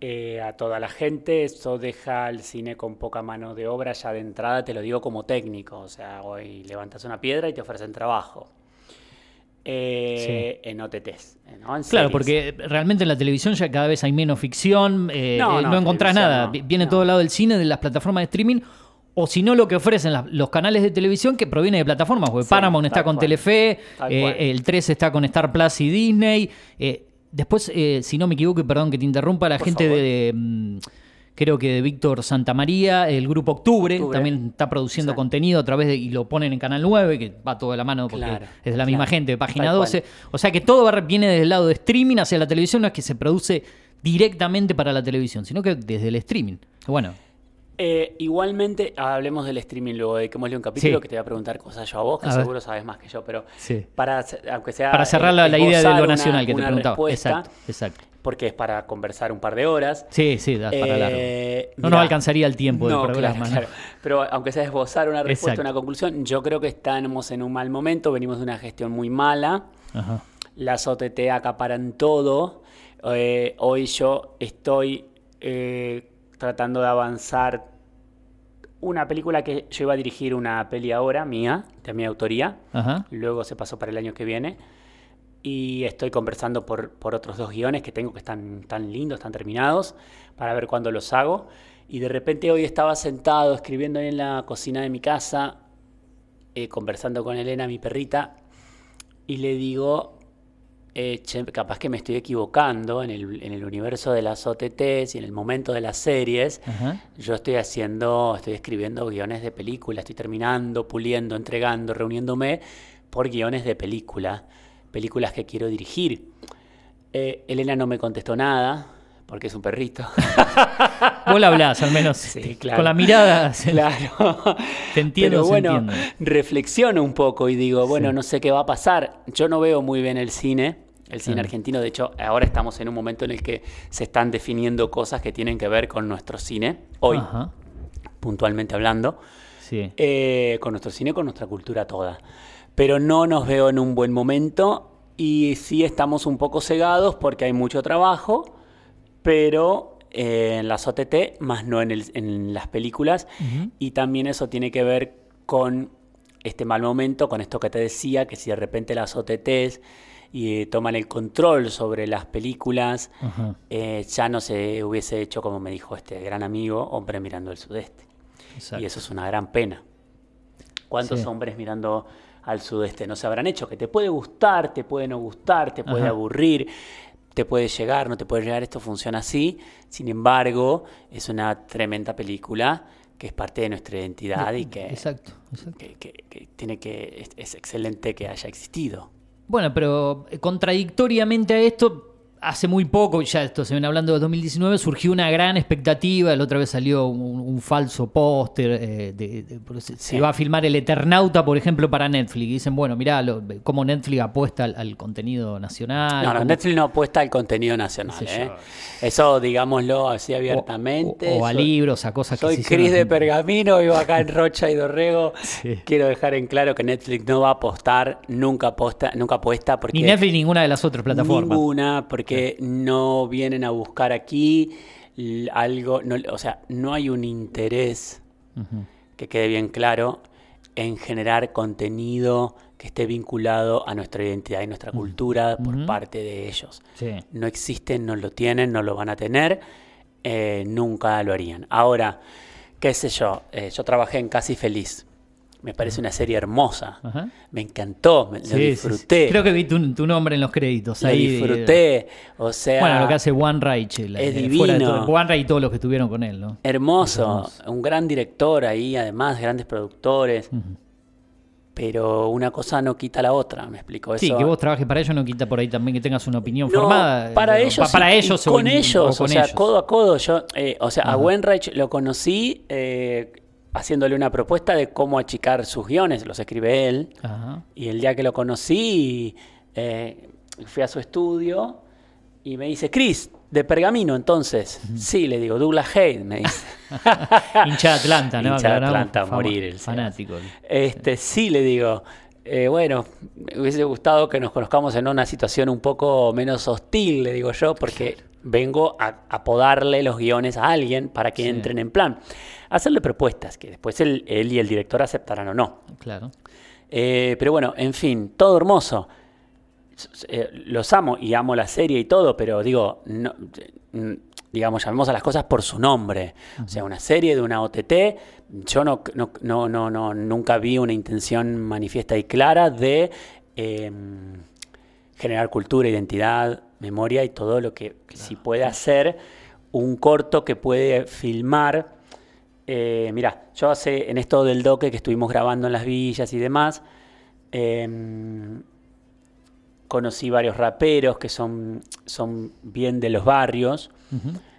eh, a toda la gente. Eso deja al cine con poca mano de obra ya de entrada, te lo digo como técnico. O sea, hoy levantas una piedra y te ofrecen trabajo. Eh, En OTTs. ¿no? En Claro, series. porque realmente en la televisión ya cada vez hay menos ficción, eh, No, eh, no, no, encontrás nada. Viene todo el lado del cine, de las plataformas de streaming, o si no lo que ofrecen las- los canales de televisión que proviene de plataformas, porque Sí, Paramount está con cual. Telefe, eh, el 3 está con Star Plus y Disney. eh, después, eh, si no me equivoco, y perdón que te interrumpa, la Por gente favor. de... mm, Creo que de Víctor Santamaría, el grupo Octubre, Octubre. también está produciendo contenido a través de, y lo ponen en Canal 9, que va todo de la mano porque Claro, es de la misma claro. gente, de página Tal cual. 12. O sea que todo va- viene desde el lado de streaming hacia la televisión, no es que se produce directamente para la televisión, sino que desde el streaming. Bueno, Eh, igualmente, hablemos del streaming luego, dediquémosle un capítulo Sí. que te voy a preguntar cosas yo a vos, que A ver. seguro sabes más que yo, pero Sí. para, aunque sea para cerrar eh, la, idea de lo una- nacional que te preguntaba. respuesta, Exacto, exacto. Porque es para conversar un par de horas. Sí, sí, da para largo. Eh, No mirá, nos alcanzaría el tiempo del no, programa. claro, ¿no? claro. Pero aunque sea esbozar una respuesta, Exacto. una conclusión, yo creo que estamos en un mal momento, venimos de una gestión muy mala, Ajá. las OTT acaparan todo. Eh, hoy yo estoy eh, tratando de avanzar una película que yo iba a dirigir una peli ahora, mía, de mi autoría. Ajá. Luego se pasó para el año que viene. Y estoy conversando por, por otros dos guiones que tengo que están tan lindos, están terminados, para ver cuándo los hago. Y de repente hoy estaba sentado escribiendo en la cocina de mi casa, eh, conversando con Elena, mi perrita, y le digo, eh, che, capaz que me estoy equivocando en el, en el universo de las OTTs y en el momento de las series. Yo estoy haciendo, estoy escribiendo guiones de película, estoy terminando, puliendo, entregando, reuniéndome por guiones de película, películas que quiero dirigir. Eh, Elena no me contestó nada, porque es un perrito. Vos la hablás, al menos. Sí, claro. Con la mirada. se- Claro. Te entiendo, Pero bueno, entiende. reflexiono un poco y digo, bueno, Sí. no sé qué va a pasar. Yo no veo muy bien el cine, el cine argentino. De hecho, ahora estamos en un momento en el que se están definiendo cosas que tienen que ver con nuestro cine, hoy, Ajá. puntualmente hablando, Sí. eh, con nuestro cine, con nuestra cultura toda. Pero no nos veo en un buen momento y sí estamos un poco cegados porque hay mucho trabajo, pero eh, en las OTT, más no en, el- en las películas. Y también eso tiene que ver con este mal momento, con esto que te decía, que si de repente las OTTs y eh, toman el control sobre las películas, eh, ya no se hubiese hecho, como me dijo este gran amigo, hombre mirando el sudeste. Exacto. Y eso es una gran pena. ¿Cuántos Sí. hombres mirando al sudeste no se habrán hecho? Que te puede gustar, te puede no gustar, te puede Ajá. aburrir, te puede llegar, no te puede llegar, esto funciona así. Sin embargo, es una tremenda película que es parte de nuestra identidad y que, Exacto, exacto. que, que- que tiene que es, es excelente que haya existido. Bueno, pero eh, contradictoriamente a esto, hace muy poco, ya esto se ven hablando de 2019, surgió una gran expectativa. La otra vez salió un, un falso póster. eh, de- se, se va a filmar El Eternauta, por ejemplo, para Netflix. Y dicen, bueno, mirá lo- cómo Netflix apuesta al, al contenido nacional. No, no, cómo- Netflix no apuesta al contenido nacional. sé ¿eh? Eso digámoslo así abiertamente. o a Soy- libros, a cosas que Soy Cris de Pergamino, vivo acá en Rocha y Dorrego. Sí. Quiero dejar en claro que Netflix no va a apostar, nunca aposta, nunca apuesta porque Ni Netflix ni ninguna de las otras plataformas. ninguna, porque no vienen a buscar aquí algo, no, o sea, no hay un interés que quede bien claro en generar contenido que esté vinculado a nuestra identidad y nuestra cultura por parte de ellos. Sí. No existen, no lo tienen, no lo van a tener, eh, nunca lo harían. Ahora, qué sé yo, eh, yo trabajé en Casi Feliz. Me parece una serie hermosa. Ajá. Me encantó, me, Sí, lo sí, sí. disfruté. Creo que vi tu, tu nombre en los créditos. lo ahí, disfruté. O sea, Bueno, lo que hace Reich. la- es eh, divino. One Reich y todos los que estuvieron con él, ¿no? hermoso, un gran director ahí, además, grandes productores. Pero una cosa no quita la otra, me explico. Sí, Eso- que vos trabajes para ellos no quita por ahí también que tengas una opinión No, formada. para ellos, pa- para ellos con ellos, o con sea, ellos. codo a codo. Yo, eh, o sea, a Ajá. Wenreich lo conocí eh, haciéndole una propuesta de cómo achicar sus guiones, los escribe él. Ajá. Y el día que lo conocí, eh, fui a su estudio y me dice, Chris, de Pergamino, entonces. Sí, le digo, Douglas Hayes, me dice. Hincha de Atlanta, ¿no? Hincha Atlanta a morir. el Fanático. este, sí, le digo. eh, bueno, me hubiese gustado que nos conozcamos en una situación un poco menos hostil, le digo yo, porque vengo a, a podarle los guiones a alguien para que Sí. entren en plan. Hacerle propuestas, que después él, él y el director aceptarán o no. Claro. Eh, pero bueno, en fin, todo hermoso. Eh, los amo y amo la serie y todo, pero digo, no, mm, digamos, llamemos a las cosas por su nombre. O sea, una serie de una OTT, yo no, no, no, no, no- nunca vi una intención manifiesta y clara de eh, generar cultura, identidad, memoria y todo lo que si puede hacer un corto que puede filmar. Eh, mira, yo hace en esto del doque que estuvimos grabando en las villas y demás, em, conocí varios raperos que son, son bien de los barrios.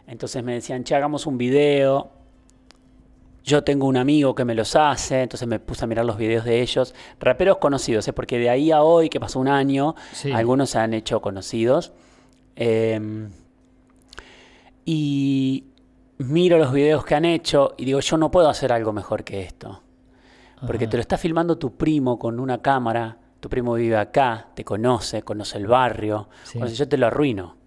Entonces me decían, che, hagamos un video. Yo tengo un amigo que me los hace, entonces me puse a mirar los videos de ellos. Raperos conocidos, ¿eh? porque de ahí a hoy, que pasó un año, Sí. algunos se han hecho conocidos. Em, y miro los videos que han hecho y digo, yo no puedo hacer algo mejor que esto. Porque Ajá. te lo está filmando tu primo con una cámara, tu primo vive acá, te conoce, conoce el barrio. Sí. O sea, yo te lo arruino.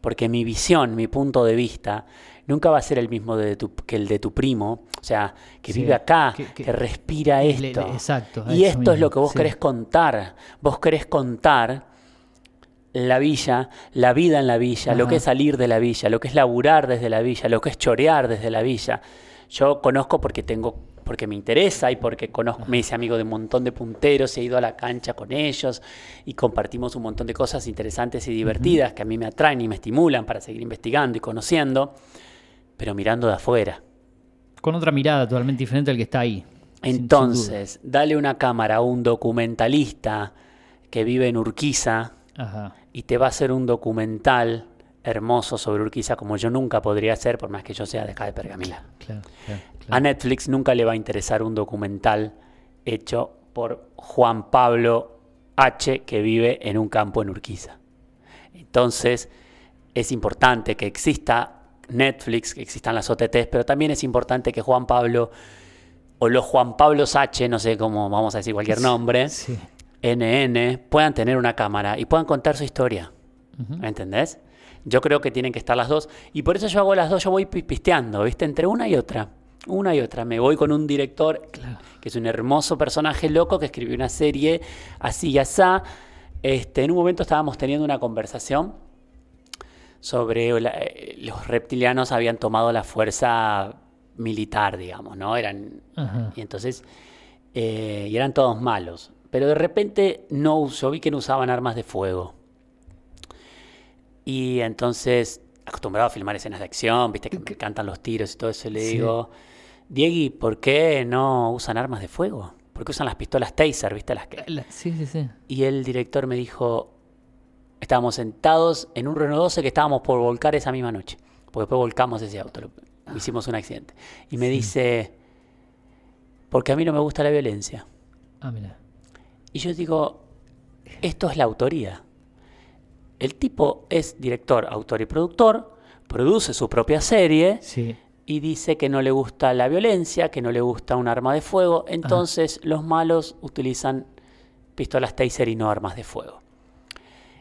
Porque mi visión, mi punto de vista, nunca va a ser el mismo de tu- que el de tu primo. O sea, que Sí, vive acá, que- que, que- respira esto. le- exacto, y esto es lo que vos sí. querés contar. Vos querés contar la villa, la vida en la villa, lo que es salir de la villa, lo que es laburar desde la villa, lo que es chorear desde la villa. Yo conozco porque tengo, porque me interesa y porque conozco, me hice amigo de un montón de punteros, he ido a la cancha con ellos y compartimos un montón de cosas interesantes y divertidas que a mí me atraen y me estimulan para seguir investigando y conociendo, pero mirando de afuera. Con otra mirada totalmente diferente al que está ahí. sin- sin Entonces, dale una cámara a un documentalista que vive en Urquiza. Ajá. y te va a hacer un documental hermoso sobre Urquiza como yo nunca podría hacer por más que yo sea de acá de Pergamila. Claro, claro, claro. A Netflix nunca le va a interesar un documental hecho por Juan Pablo H que vive en un campo en Urquiza. Entonces, es importante que exista Netflix, que existan las OTTs, pero también es importante que Juan Pablo o los Juan Pablos H, no sé cómo vamos a decir cualquier nombre, Sí. NN, puedan tener una cámara y puedan contar su historia. ¿Me ¿Entendés? Yo creo que tienen que estar las dos. Y por eso yo hago las dos, yo voy pi- pisteando, ¿viste? Entre una y otra. Una y otra. Me voy con un director que es un hermoso personaje loco que escribió una serie así y asá. este, en un momento estábamos teniendo una conversación sobre la- eh, los reptilianos habían tomado la fuerza militar, digamos, ¿no? Eran y entonces eh, y eran todos malos. Pero de repente no, yo vi que no usaban armas de fuego. Y entonces, acostumbrado a filmar escenas de acción, viste que me cantan los tiros y todo eso, le Sí. digo, Diegui, ¿por qué no usan armas de fuego? ¿Por qué usan las pistolas taser, viste las que? Sí, sí, sí. Y el director me dijo, estábamos sentados en un Renault 12 que estábamos por volcar esa misma noche, porque después volcamos ese auto, lo- hicimos un accidente. Y me dice, porque a mí no me gusta la violencia. Ah, mira. Y yo digo, esto es la autoría. El tipo es director, autor y productor, produce su propia serie Sí. y dice que no le gusta la violencia, que no le gusta un arma de fuego. Entonces los malos utilizan pistolas taser y no armas de fuego.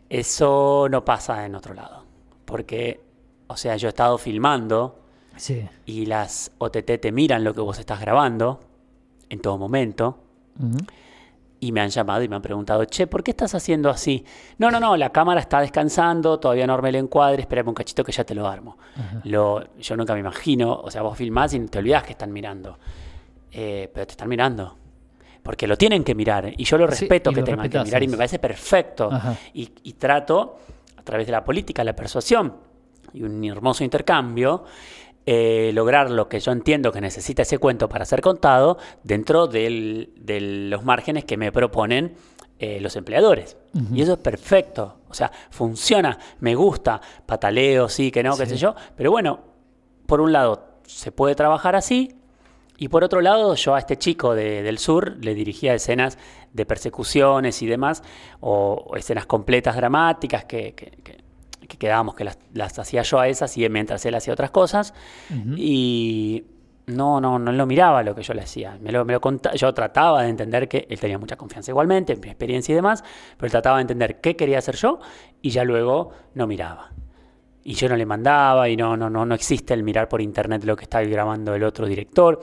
Eso no pasa en otro lado. Porque, o sea, yo he estado filmando Sí. y las OTT te miran lo que vos estás grabando en todo momento. Y me han llamado y me han preguntado, che, ¿por qué estás haciendo así? No, no, no, la cámara está descansando, todavía no armé el encuadre, espérame un cachito que ya te lo armo. Lo, yo nunca me imagino, o sea, vos filmás y te olvidás que están mirando. Eh, pero te están mirando. Porque lo tienen que mirar. Y yo lo respeto que lo tengan que mirar y me parece perfecto. Y, y trato, a través de la política, la persuasión y un hermoso intercambio, eh, lograr lo que yo entiendo que necesita ese cuento para ser contado dentro del- de los márgenes que me proponen eh, los empleadores. Y eso es perfecto. O sea, funciona, me gusta, pataleo, sí, que no, qué sé yo. Pero bueno, por un lado, se puede trabajar así. Y por otro lado, yo a este chico de- del sur le dirigía escenas de persecuciones y demás, o, o escenas completas dramáticas que, que, que- que quedábamos que las, las hacía yo a esas y mientras él hacía otras cosas. Y no, no, no lo miraba lo que yo le hacía. Me lo, me lo conta- yo trataba de entender que él tenía mucha confianza igualmente, en mi experiencia y demás, pero él trataba de entender qué quería hacer yo y ya luego no miraba. Y yo no le mandaba y no, no, no, no existe el mirar por internet lo que está grabando el otro director.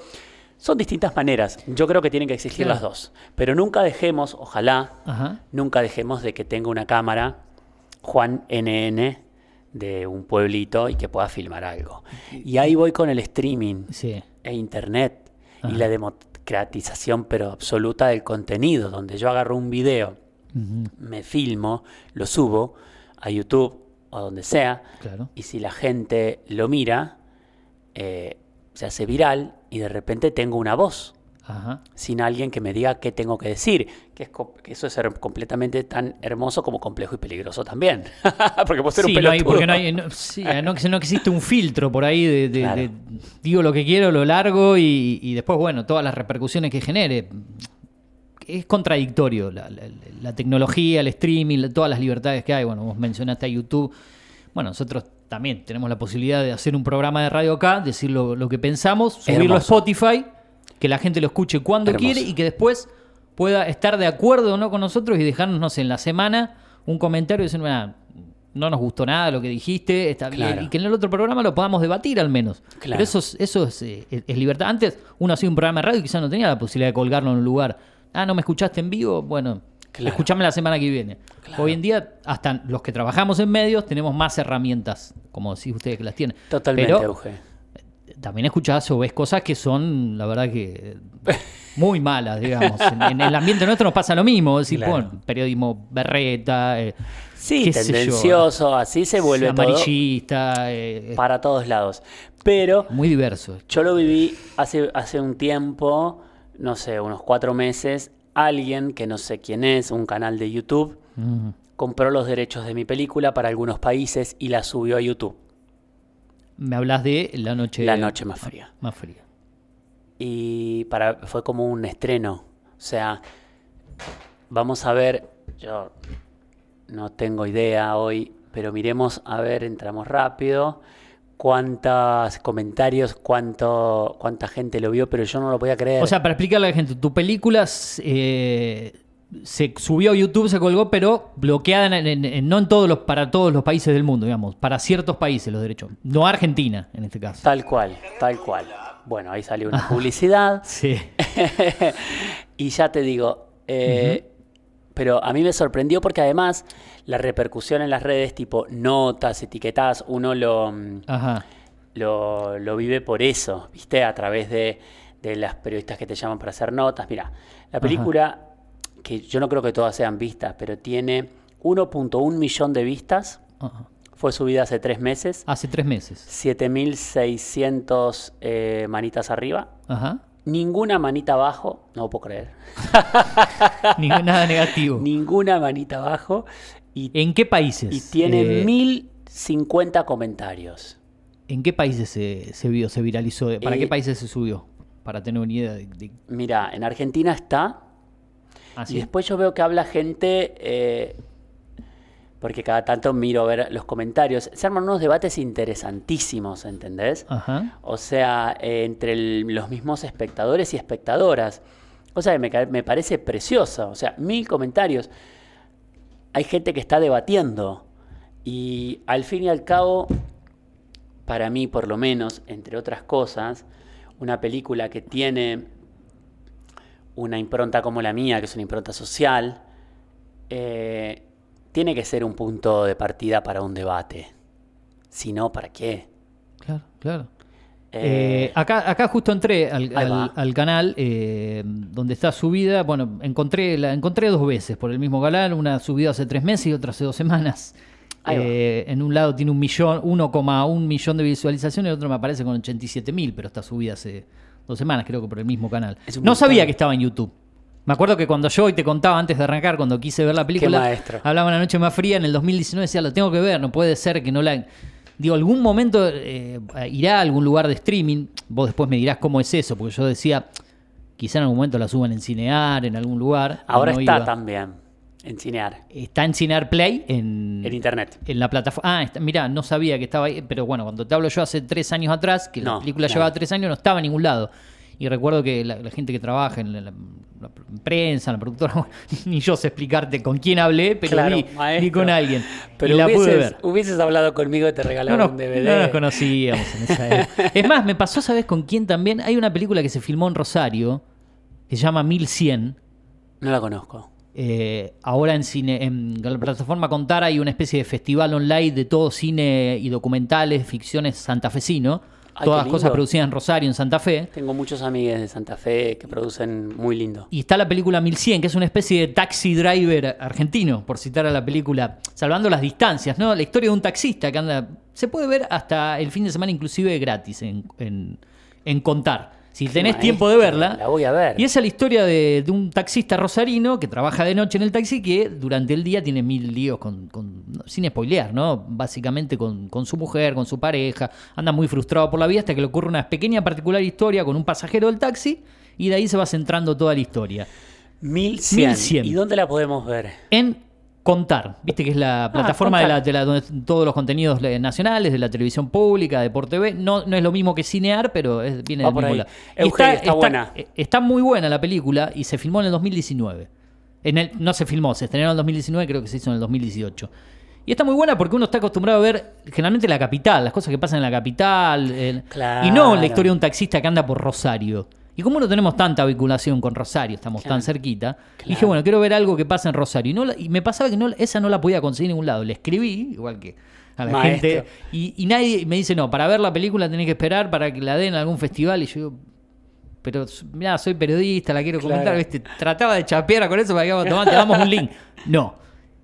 Son distintas maneras. Yo creo que tienen que existir Claro. las dos. Pero nunca dejemos, ojalá, Ajá. nunca dejemos de que tenga una cámara Juan NN de un pueblito y que pueda filmar algo. Y ahí voy con el streaming Sí. e internet Ajá. y la democratización pero absoluta del contenido, donde yo agarro un video, me filmo, lo subo a YouTube o donde sea, Claro. y si la gente lo mira, eh, se hace viral y de repente tengo una voz Ajá. sin alguien que me diga qué tengo que decir, que, es que eso es completamente tan hermoso como complejo y peligroso también, porque puedo ser Sí, un no hay, pelotudo. porque no, hay, no, sí, no, no existe un filtro por ahí de, de- Claro. de digo lo que quiero, lo largo y, y después, bueno, todas las repercusiones que genere. Es contradictorio la, la- la tecnología, el streaming, la- todas las libertades que hay. Bueno, vos mencionaste a YouTube. Bueno, nosotros también tenemos la posibilidad de hacer un programa de radio acá, decir lo, lo que pensamos, subirlo a. Spotify, que la gente lo escuche cuando Hermoso. quiere y que después pueda estar de acuerdo o no con nosotros y dejarnos, no sé, en la semana un comentario y decir, "Mira, no nos gustó nada lo que dijiste, está bien, y que en el otro programa lo podamos debatir al menos. Claro. Pero eso es, eso es, eh, es- es libertad. Antes uno hacía un programa de radio y quizás no tenía la posibilidad de colgarlo en un lugar. Ah, no me escuchaste en vivo, bueno, Claro. escuchame la semana que viene. Hoy en día, hasta los que trabajamos en medios tenemos más herramientas, como decís ustedes que las tienen. Totalmente, Pero Euge. También escuchás o ves cosas que son, la verdad que muy malas, digamos. En, en el ambiente nuestro nos pasa lo mismo, es decir, Claro. bueno, periodismo berreta, eh, Sí, yo, tendencioso, así se vuelve todo amarillista, eh, para todos lados. Pero muy diverso. yo lo viví hace, hace un tiempo, no sé, unos cuatro meses, alguien que no sé quién es, un canal de YouTube, Mm. compró los derechos de mi película para algunos países y la subió a YouTube. Me hablas de La Noche, La noche más fría. Más fría. y para fue como un estreno. O sea, vamos a ver, yo no tengo idea hoy, pero miremos a ver, entramos rápido, cuántos comentarios, cuánto, cuánta gente lo vio, pero yo no lo podía creer. O sea, para explicarle a la gente, tu película eh, se subió a YouTube, se colgó, pero bloqueada en- en- en- no en todos los, para todos los países del mundo, digamos, para ciertos países los derechos. No Argentina, en este caso. tal cual, tal cual. Bueno, ahí salió una publicidad. Sí. y ya te digo, eh, Pero a mí me sorprendió porque además la repercusión en las redes, tipo notas, etiquetadas, uno lo, mm, Ajá. lo, lo vive por eso, ¿viste? A través de, de las periodistas que te llaman para hacer notas. Mira, la película, que yo no creo que todas sean vistas, pero tiene 1.1 millón de vistas. Fue subida hace tres meses. Hace tres meses. 7.600 eh, manitas arriba. Ajá. Ninguna manita abajo. No puedo creer. Ni- nada negativo. Ninguna manita abajo. Y, ¿En qué países? y tiene Eh, 1.050 comentarios. ¿En qué países se, se vio, se viralizó? ¿Para Eh, qué países se subió? Para tener una idea de... de- Mira, en Argentina está. Ah, Y después yo veo que habla gente, eh, porque cada tanto miro a ver los comentarios. Se arman unos debates interesantísimos, ¿entendés? Ajá. O sea, eh, entre el- los mismos espectadores y espectadoras. O sea, me, me parece preciosa. O sea, mil comentarios. Hay gente que está debatiendo. Y al fin y al cabo, para mí por lo menos, entre otras cosas, una película que tiene una impronta como la mía, que es una impronta social, eh, tiene que ser un punto de partida para un debate. Si no, ¿para qué? Claro, claro. Eh, Eh, acá, acá justo entré al, canal eh, donde está subida. Bueno, encontré la encontré dos veces por el mismo canal. Una subida hace tres meses y otra hace dos semanas. Eh, en un lado tiene un millón, 1,1 millón de visualizaciones, el otro me aparece con 87 mil, pero está subida hace dos semanas, creo que por el mismo canal. No sabía que estaba en YouTube. Me acuerdo que cuando yo hoy te contaba antes de arrancar, cuando quise ver la película, hablaba una noche más fría en el 2019, decía, lo tengo que ver, no puede ser que no la... Digo, algún momento eh, irá a algún lugar de streaming, vos después me dirás cómo es eso, porque yo decía, quizá en algún momento la suban en Cinear, en algún lugar. ahora no está iba. también en Cinear, Está en Cinear Play, en, en internet. en la plataforma. Ah, está- mirá, no sabía que estaba ahí, pero bueno, cuando te hablo yo hace tres años atrás, que la No, película claro. llevaba tres años, no estaba en ningún lado. Y recuerdo que la, la gente que trabaja en la, la- la prensa, la productora, ni yo sé explicarte con quién hablé, pero Claro, vi con alguien. Pero y la pude hubieses, ver. hubieses hablado conmigo y te No regalaron nos, un DVD. no nos conocíamos en esa época. Es más, me pasó, ¿sabes con quién también? Hay una película que se filmó en Rosario, que se llama 1100. No la conozco. Eh, ahora en cine, en la plataforma Contar hay una especie de festival online de todo cine y documentales, ficciones santafesino. Ay, todas qué cosas producidas en Rosario, en Santa Fe. Tengo muchos amigos de Santa Fe que producen muy lindo. Y está la película 1100, que es una especie de taxi driver argentino, por citar a la película, salvando las distancias, ¿no? La historia de un taxista que anda. Se puede ver hasta el fin de semana, inclusive gratis, en, en- en contar. Si tenés tiempo de verla. la voy a ver. Y esa es la historia de, de un taxista rosarino que trabaja de noche en el taxi que durante el día tiene mil líos con, con- sin spoilear, ¿no? Básicamente con, con su mujer, con su pareja, anda muy frustrado por la vida hasta que le ocurre una pequeña particular historia con un pasajero del taxi y de ahí se va centrando toda la historia. 1100. 1100. ¿Y dónde la podemos ver? En Contar, viste que es la plataforma de, la, de la- donde todos los contenidos nacionales, de la televisión pública, de por TV, no, no es lo mismo que Cinear, pero es- viene del mismo lado. Eugenio, está buena. eh, Está muy buena la película y se filmó en el 2019. En el, no se filmó, se estrenó en el 2019, creo que se hizo en el 2018. Y está muy buena porque uno está acostumbrado a ver generalmente la capital, las cosas que pasan en la capital, el- Claro. y no la historia de un taxista que anda por Rosario. Y como no tenemos tanta vinculación con Rosario, estamos tan cerquita, dije, bueno, quiero ver algo que pasa en Rosario. Y, no y me pasaba que no, esa no la podía conseguir en ningún lado. Le escribí, igual que a la Maestro. gente, y, y nadie me dice, no, para ver la película tenés que esperar para que la den en algún festival. Y yo digo, pero mira, soy periodista, la quiero Claro. comentar, ¿viste? Trataba de chapear con eso para que "Tomá, te damos un link. No.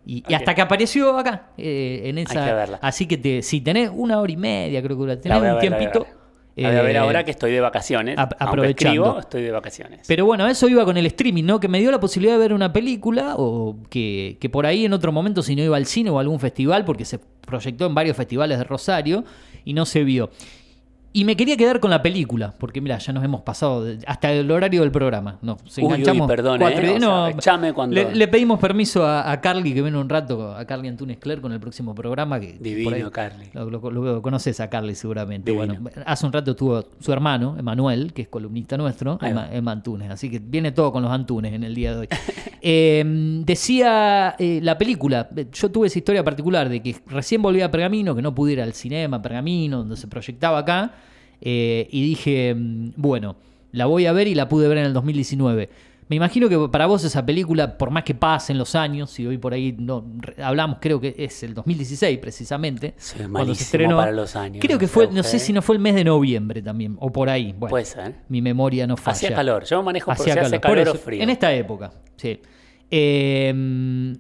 Y, y hasta que apareció acá, eh, en esa. que verla. Así que te, si tenés una hora y media, creo que La tenés un tiempito. La voy a ver eh, ahora que estoy de vacaciones. aprovechando. escribo, estoy de vacaciones. Pero bueno, a eso iba con el streaming, ¿no? Que me dio la posibilidad de ver una película o que, que por ahí en otro momento si no iba al cine o a algún festival, porque se proyectó en varios festivales de Rosario y no se vio. Y me quería quedar con la película, porque mira, ya nos hemos pasado de- hasta el horario del programa. No, se Uy, uy, enganchamos perdón, cuatro eh, o sea, cuando- le, le pedimos permiso a, a Carly que viene un rato, a Carly Antunes Cler con el próximo programa. Que Divino, ahí- Carly. Lo, lo- lo conoces a Carly seguramente. Divino. Bueno, hace un rato estuvo su hermano, Emanuel, que es columnista nuestro. Ema- Emma Antunes. Así que viene todo con los Antunes en el día de hoy. Eh, decía eh, la película, eh, yo tuve esa historia particular de que recién volví a Pergamino, que no pude ir al cinema Pergamino, donde se proyectaba acá, eh, y dije, mm, bueno, la voy a ver y la pude ver en el 2019. Me imagino que para vos esa película, por más que pasen los años, y hoy por ahí no hablamos, creo que es el 2016 precisamente, Sí, cuando se estrenó. para los años, creo que fue, no sé si no fue el mes de noviembre también, o por ahí. Bueno, Puede ser. Mi memoria no falla. Hacía calor. Yo manejo por Hacía si hace calor. Por calor o frío. En esta época, sí. Eh,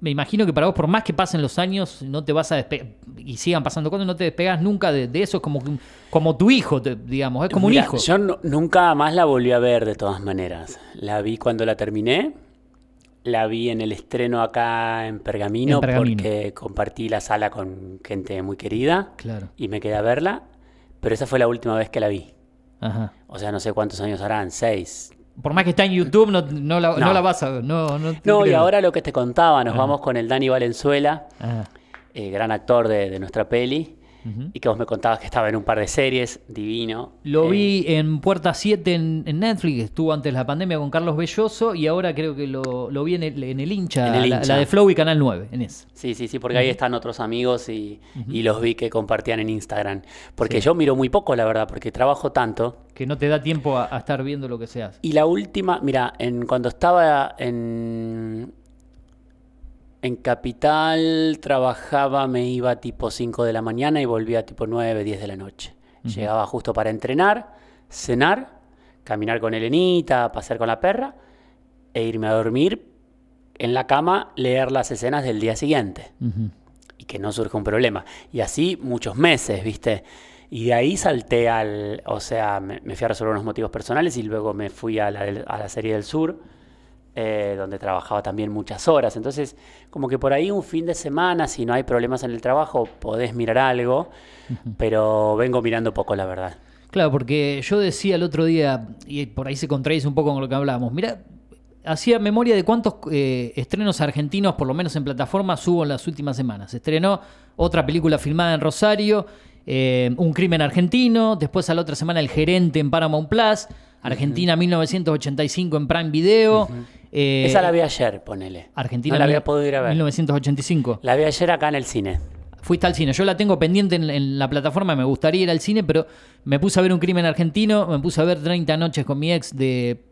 me imagino que para vos, por más que pasen los años, no te vas a despegar, y sigan pasando cosas, no te despegas nunca de, de eso, es como, como tu hijo, te- digamos, es como Mira, un hijo. Yo nu- nunca más la volví a ver de todas maneras. La vi cuando la terminé. La vi en el estreno acá en Pergamino, En Pergamino. porque compartí la sala con gente muy querida Claro. y me quedé a verla. Pero esa fue la última vez que la vi. Ajá. O sea, no sé cuántos años harán, seis. Por más que está en YouTube, no, no la, no No. la vas a No, no, y ahora lo que te contaba, nos Ajá. vamos con el Dani Valenzuela, Ajá. eh, gran actor de, de nuestra peli, Y que vos me contabas que estaba en un par de series, divino. Lo Eh, vi en Puerta 7 en, en Netflix, estuvo antes de la pandemia con Carlos Belloso y ahora creo que lo, lo vi en el, en el hincha, En el la, hincha. la de Flow y Canal 9, en ese. Sí, sí, sí, porque ahí están otros amigos y, y los vi que compartían en Instagram. Porque Sí. yo miro muy poco, la verdad, porque trabajo tanto. Que no te da tiempo a, a estar viendo lo que se hace. Y la última, mira, en, cuando estaba en, en Capital, trabajaba, me iba tipo 5 de la mañana y volvía tipo 9, 10 de la noche. Llegaba justo para entrenar, cenar, caminar con Elenita, pasear con la perra e irme a dormir en la cama, leer las escenas del día siguiente y que no surja un problema. Y así muchos meses, ¿viste? Y de ahí salté al, o sea, me, me fui a resolver unos motivos personales y luego me fui a la, a la serie del sur, eh, donde trabajaba también muchas horas. Entonces, como que por ahí un fin de semana, si no hay problemas en el trabajo, podés mirar algo, pero vengo mirando poco, la verdad. Claro, porque yo decía el otro día, y por ahí se contradice un poco con lo que hablábamos, mira, hacía memoria de cuántos eh, estrenos argentinos, por lo menos en plataformas, hubo en las últimas semanas. Se estrenó otra película filmada en Rosario, eh, Un crimen argentino, después a la otra semana El gerente en Paramount Plus, Argentina 1985 en Prime Video. Eh, Esa la vi ayer, ponele. Argentina No la había podido ir a ver. 1985. La vi ayer acá en el cine. Fuiste al cine. Yo la tengo pendiente en, en la plataforma, me gustaría ir al cine, pero me puse a ver un crimen argentino, me puse a ver 30 noches con mi ex de,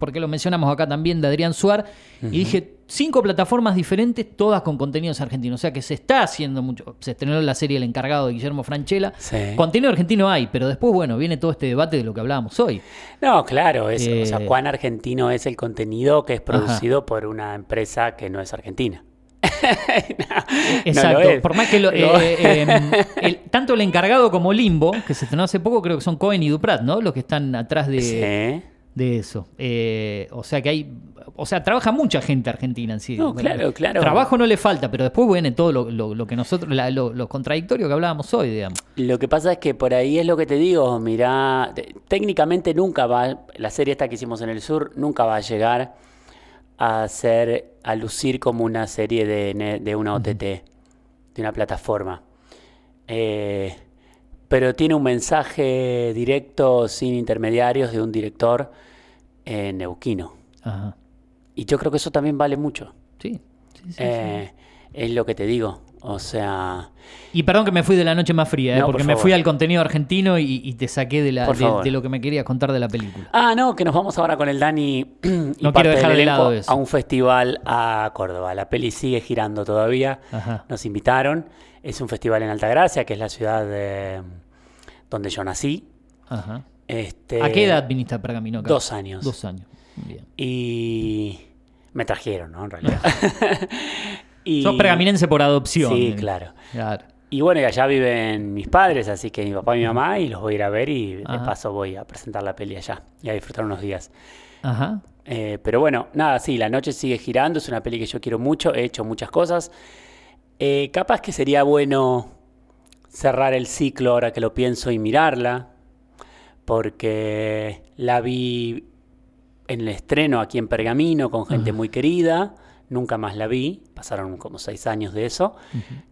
porque lo mencionamos acá también, de Adrián Suar, Ujú. y dije, cinco plataformas diferentes, todas con contenidos argentinos. O sea que se está haciendo mucho. Se estrenó la serie El encargado de Guillermo Franchella. Sí. Contenido argentino hay, pero después, bueno, viene todo este debate de lo que hablábamos hoy. No, claro, es, o sea, Eh, cuán argentino es el contenido que es producido por una empresa que no es argentina. Exacto. Por más que lo- eh, eh, el- tanto el encargado como Limbo, que se estrenó hace poco, creo que son Cohen y Duprat, ¿no? Los que están atrás de, Sí. De eso. Eh, o sea que hay. O sea, trabaja mucha gente argentina en sí. No, claro, claro. Trabajo no le falta, pero después viene todo lo, lo- lo que nosotros, la- lo, lo contradictorio que hablábamos hoy, digamos. Lo que pasa es que por ahí es lo que te digo, mirá, te- técnicamente nunca va, la serie esta que hicimos en el sur, nunca va a llegar a ser, a lucir como una serie de, de una OTT, de una plataforma. Eh, pero tiene un mensaje directo, sin intermediarios, de un director eh, neuquino. Ajá. Y yo creo que eso también vale mucho. Sí. sí, sí, Eh, Es lo que te digo. O sea, Y perdón que me fui de la noche más fría, ¿eh? No, porque por me fui al contenido argentino y, y te saqué de, la, de, de lo que me querías contar de la película. Ah, no, que nos vamos ahora con el Dani y No parte quiero dejar del de lado eso. a un festival a Córdoba. La peli sigue girando todavía. Ajá. Nos invitaron. Es un festival en Altagracia, que es la ciudad de- donde yo nací. Ajá. Este, ¿A qué edad viniste a Pergamino? acá? Dos años. Dos años. Bien. Y me trajeron, ¿no? En realidad. y... Sos pergaminense por adopción. Sí, eh. claro. Claro. Y bueno, y allá viven mis padres, así que mi papá y mi mamá, y los voy a ir a ver y de paso voy a presentar la peli allá y a disfrutar unos días. Ajá. Eh, pero bueno, nada, sí, la noche sigue girando, es una peli que yo quiero mucho, he hecho muchas cosas. Eh, capaz que sería bueno cerrar el ciclo ahora que lo pienso y mirarla, porque la vi en el estreno aquí en Pergamino con gente muy querida, nunca más la vi, pasaron como seis años de eso.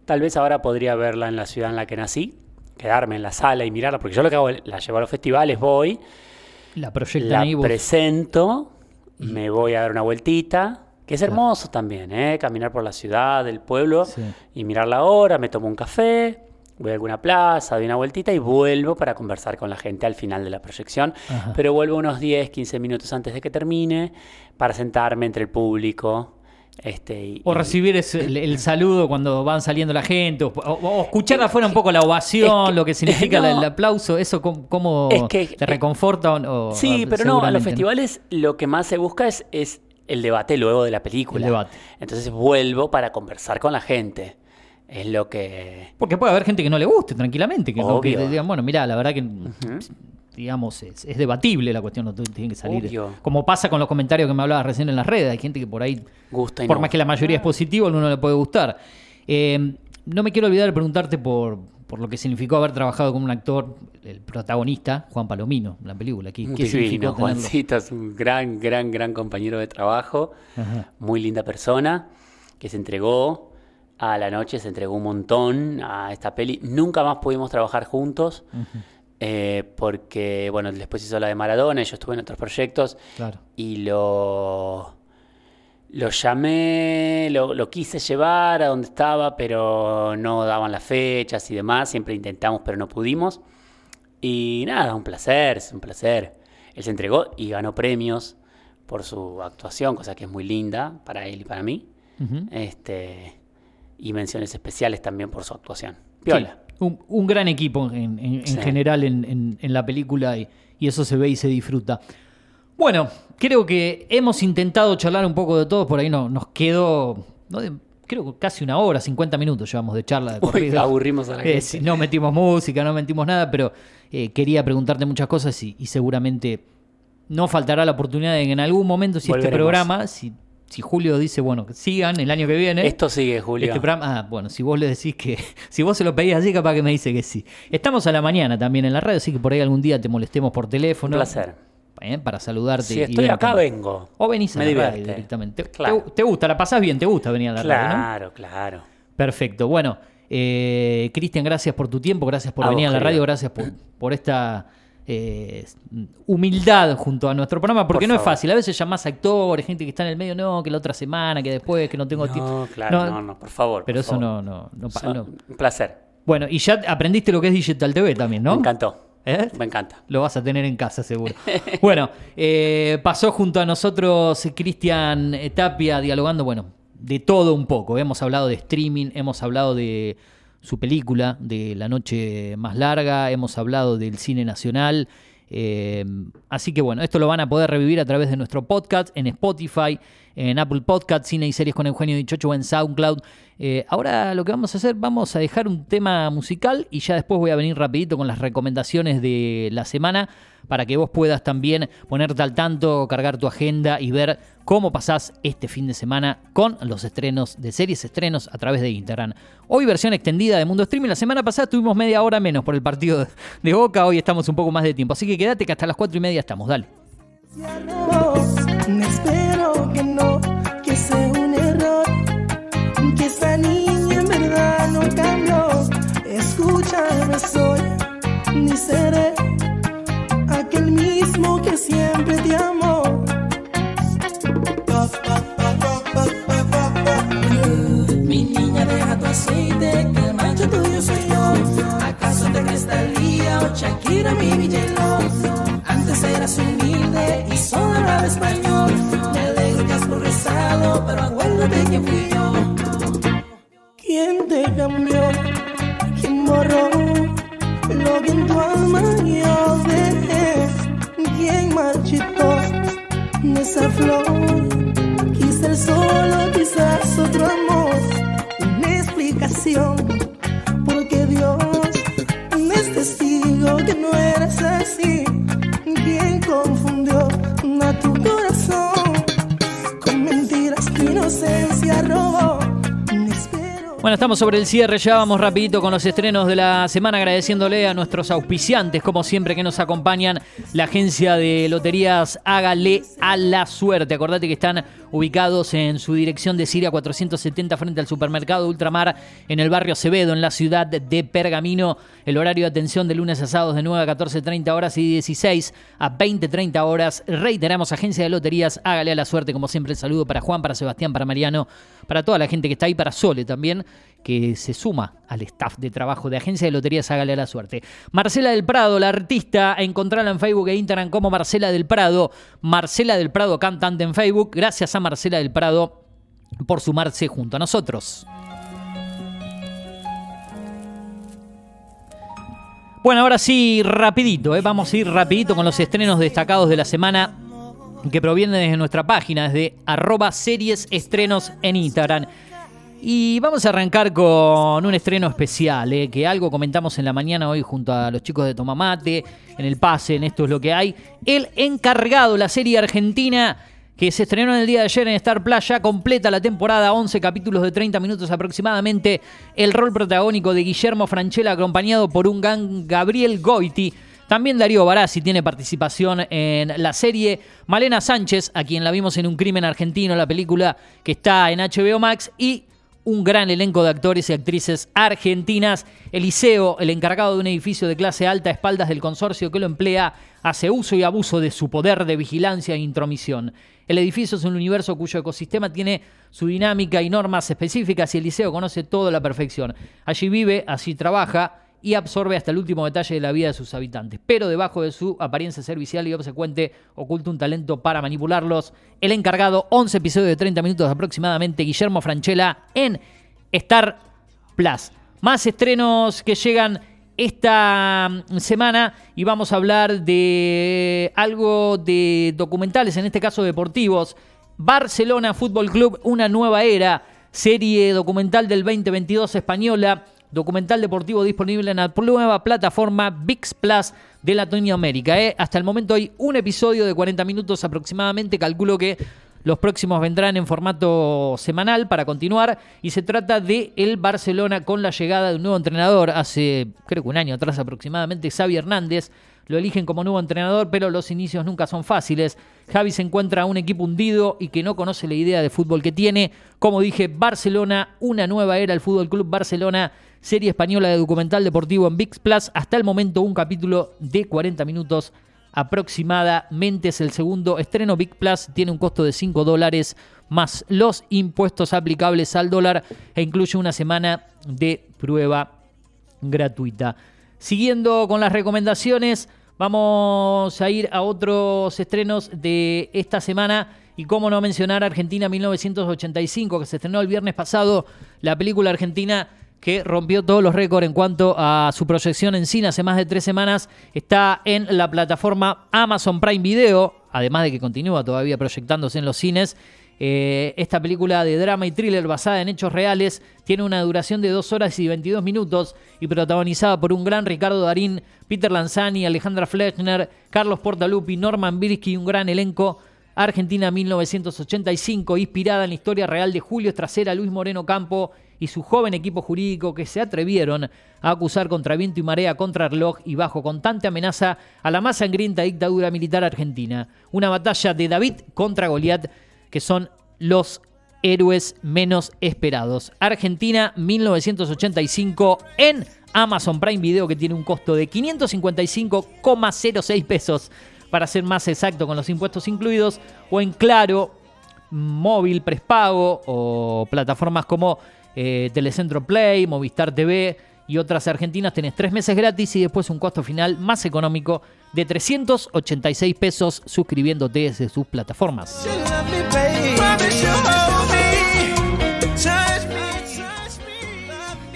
Tal vez ahora podría verla en la ciudad en la que nací, quedarme en la sala y mirarla, porque yo lo que hago, la llevo a los festivales, voy, La ahí presento, me voy a dar una vueltita, que es hermoso también, ¿eh? caminar por la ciudad, el pueblo Sí. y mirar la hora, me tomo un café, voy a alguna plaza, doy una vueltita y vuelvo para conversar con la gente al final de la proyección. Ajá. Pero vuelvo unos 10, 15 minutos antes de que termine para sentarme entre el público. Este, y- O recibir ese- el, el saludo cuando van saliendo la gente, o, escuchar afuera un poco la ovación, es que- lo que significa no. el, el aplauso, ¿eso cómo, cómo Es que- te reconforta o, Sí, o pero no, a los festivales lo que más se busca es, es el debate luego de la película. El debate. Entonces vuelvo para conversar con la gente. Es lo que... Porque puede haber gente que no le guste tranquilamente, que, no, que digan, bueno, mira, la verdad que, digamos, es, es debatible la cuestión, no tiene que salir. Obvio. Como pasa con los comentarios que me hablabas recién en las redes, hay gente que por ahí, Gusta y por no más que la mayoría es positivo, a uno le puede gustar. Eh, no me quiero olvidar de preguntarte por, por lo que significó haber trabajado con un actor, el protagonista, Juan Palomino, en la película. ¿Qué, qué significó? Juancito es un gran, gran, gran compañero de trabajo. Ajá. Muy linda persona que se entregó a la noche, se entregó un montón a esta peli. Nunca más pudimos trabajar juntos. eh, porque, bueno, después hizo la de Maradona y yo estuve en otros proyectos. Claro. y lo, lo llamé, lo, lo quise llevar a donde estaba, pero no daban las fechas y demás. Siempre intentamos, pero no pudimos. Y nada, un placer, es un placer. Él se entregó y ganó premios por su actuación, cosa que es muy linda para él y para mí. Este, y menciones especiales también por su actuación. Piola. Sí, un, un gran equipo en, en- en Sí. general en, la película y, y eso se ve y se disfruta. Bueno, creo que hemos intentado charlar un poco de todo, por ahí no, nos quedó, no de- creo que casi una hora, 50 minutos llevamos de charla de Uy, aburrimos a la Eh, gente. no metimos música, no metimos nada, pero eh, quería preguntarte muchas cosas y, y seguramente no faltará la oportunidad de que en algún momento, si este programa, si, si Julio dice, bueno, que sigan el año que viene. Esto sigue, Julio. Este programa, ah, bueno, si vos le decís que, si vos se lo pedís así, capaz que me dice que sí. Estamos a la mañana también en la radio, así que por ahí algún día te molestemos por teléfono. Un placer. eh, para saludarte. Si estoy acá, vengo. O venís a Me la radio directamente. Te- Claro. Te, te gusta? ¿La pasás bien? ¿Te gusta venir a la radio? ¿no? Claro, claro. Perfecto. Bueno, eh, Cristian, gracias por tu tiempo, gracias por A venir vos, a la radio, gracias por, por esta eh, humildad junto a nuestro programa, porque Por no es fácil. A veces llamás actores, gente que está en el medio, no, que la otra semana, que después, que no tengo tiempo. No, claro, no, no, por favor. Pero por eso favor. no, no. Un placer. Bueno, y ya aprendiste lo que es Digital TV también, ¿no? Me encantó. ¿Eh? Me encanta. Lo vas a tener en casa, seguro. bueno, eh, pasó junto a nosotros Cristian Tapia dialogando, bueno, de todo un poco. Hemos hablado de streaming, hemos hablado de su película, de La Noche Más Larga, hemos hablado del cine nacional. eh, así que bueno, esto lo van a poder revivir a través de nuestro podcast en Spotify, en Apple Podcast, Cine y Series con Eugenio Dichocho en SoundCloud. Eh, ahora lo que vamos a hacer, vamos a dejar un tema musical y ya después voy a venir rapidito con las recomendaciones de la semana para que vos puedas también ponerte al tanto, cargar tu agenda y ver cómo pasás este fin de semana con los estrenos de series, estrenos a través de Instagram. Hoy versión extendida de Mundo Streaming, la semana pasada tuvimos media hora menos por el partido de- Boca, hoy estamos un poco más de tiempo, así que quédate que hasta las cuatro y media estamos, dale. Aceite, que el macho tuyo soy yo. ¿Acaso te crees Talía o Shakira, mi Villelo? Antes eras humilde y solo hablaba español. Me alegro que has progresado, pero acuérdate que fui yo. ¿Quién te cambió? ¿Quién borró lo que en tu alma yo dejé? ¿Quién marchitó esa flor? Quizá el solo, quizás otro amor. Porque Dios es testigo que no eras así. ¿Quién confundió a tu corazón con mentiras que inocencia robó? Bueno, estamos sobre el cierre, ya vamos rapidito con los estrenos de la semana, agradeciéndole a nuestros auspiciantes, como siempre, que nos acompañan, la agencia de loterías Hágale a la Suerte. Acordate que están ubicados en su dirección de Siria 470 frente al supermercado Ultramar, en el barrio Acevedo, en la ciudad de Pergamino. El horario de atención de lunes a sábados de 9 a 14.30 horas y 16 a 20.30 horas. Reiteramos, agencia de loterías Hágale a la Suerte, como siempre, el saludo para Juan, para Sebastián, para Mariano, para toda la gente que está ahí, para Sole también que se suma al staff de trabajo de Agencia de Loterías Hágale la Suerte. Marcela del Prado, la artista, encontrarla en Facebook e Instagram como Marcela del Prado. Marcela del Prado, cantante en Facebook. Gracias a Marcela del Prado por sumarse junto a nosotros. Bueno, ahora sí, rapidito, ¿eh? vamos a ir rapidito con los estrenos destacados de la semana que provienen desde nuestra página, desde arroba series estrenos en Instagram. Y vamos a arrancar con un estreno especial, ¿eh? que algo comentamos en la mañana hoy junto a los chicos de Tomamate, en el pase, en esto es lo que hay. El encargado, la serie argentina que se estrenó en el día de ayer en Star Plus, ya completa la temporada, 11 capítulos de 30 minutos aproximadamente. El rol protagónico de Guillermo Franchella, acompañado por un gang Gabriel Goiti. También Darío Barassi tiene participación en la serie. Malena Sánchez, a quien la vimos en Un Crimen Argentino, la película que está en HBO Max. Y un gran elenco de actores y actrices argentinas. Eliseo, el encargado de un edificio de clase alta a espaldas del consorcio que lo emplea, hace uso y abuso de su poder de vigilancia e intromisión. El edificio es un universo cuyo ecosistema tiene su dinámica y normas específicas y Eliseo conoce todo a la perfección. Allí vive, así trabaja y absorbe hasta el último detalle de la vida de sus habitantes. Pero debajo de su apariencia servicial y obsecuente oculta un talento para manipularlos. El encargado, 11 episodios de 30 minutos aproximadamente, Guillermo Franchella en Star Plus. Más estrenos que llegan esta mm, semana y vamos a hablar de algo de documentales, en este caso deportivos. Barcelona Fútbol Club, una nueva era, serie documental del 2022 española, documental deportivo disponible en la nueva plataforma VIX Plus de Latinoamérica. ¿eh? Hasta el momento hay un episodio de 40 minutos aproximadamente, calculo que los próximos vendrán en formato semanal para continuar y se trata de el Barcelona con la llegada de un nuevo entrenador hace creo que un año atrás aproximadamente, Xavi Hernández. Lo eligen como nuevo entrenador, pero los inicios nunca son fáciles. Javi se encuentra a un equipo hundido y que no conoce la idea de fútbol que tiene. Como dije, Barcelona, una nueva era, el Fútbol Club Barcelona, serie española de documental deportivo en VIX Plus. Hasta el momento, un capítulo de 40 minutos aproximadamente es el segundo estreno. Big Plus tiene un costo de 5 dólares más los impuestos aplicables al dólar e incluye una semana de prueba gratuita. Siguiendo con las recomendaciones, vamos a ir a otros estrenos de esta semana. Y cómo no mencionar Argentina 1985, que se estrenó el viernes pasado, la película argentina que rompió todos los récords en cuanto a su proyección en cine hace más de tres semanas. Está en la plataforma Amazon Prime Video, además de que continúa todavía proyectándose en los cines. Eh, esta película de drama y thriller basada en hechos reales tiene una duración de 2 horas y 22 minutos y protagonizada por un gran Ricardo Darín, Peter Lanzani, Alejandra Flechner, Carlos Portalupi, Norman Birsky y un gran elenco. Argentina 1985, inspirada en la historia real de Julio Estracera, Luis Moreno Campo y su joven equipo jurídico que se atrevieron a acusar contra viento y marea, contra reloj y bajo constante amenaza a la más sangrienta dictadura militar argentina. Una batalla de David contra Goliat que son los héroes menos esperados. Argentina 1985 en Amazon Prime Video que tiene un costo de 555,06 pesos para ser más exacto con los impuestos incluidos o en Claro móvil prespago o plataformas como eh, Telecentro Play, Movistar TV y otras argentinas tenés tres meses gratis y después un costo final más económico de 386 pesos suscribiéndote desde sus plataformas.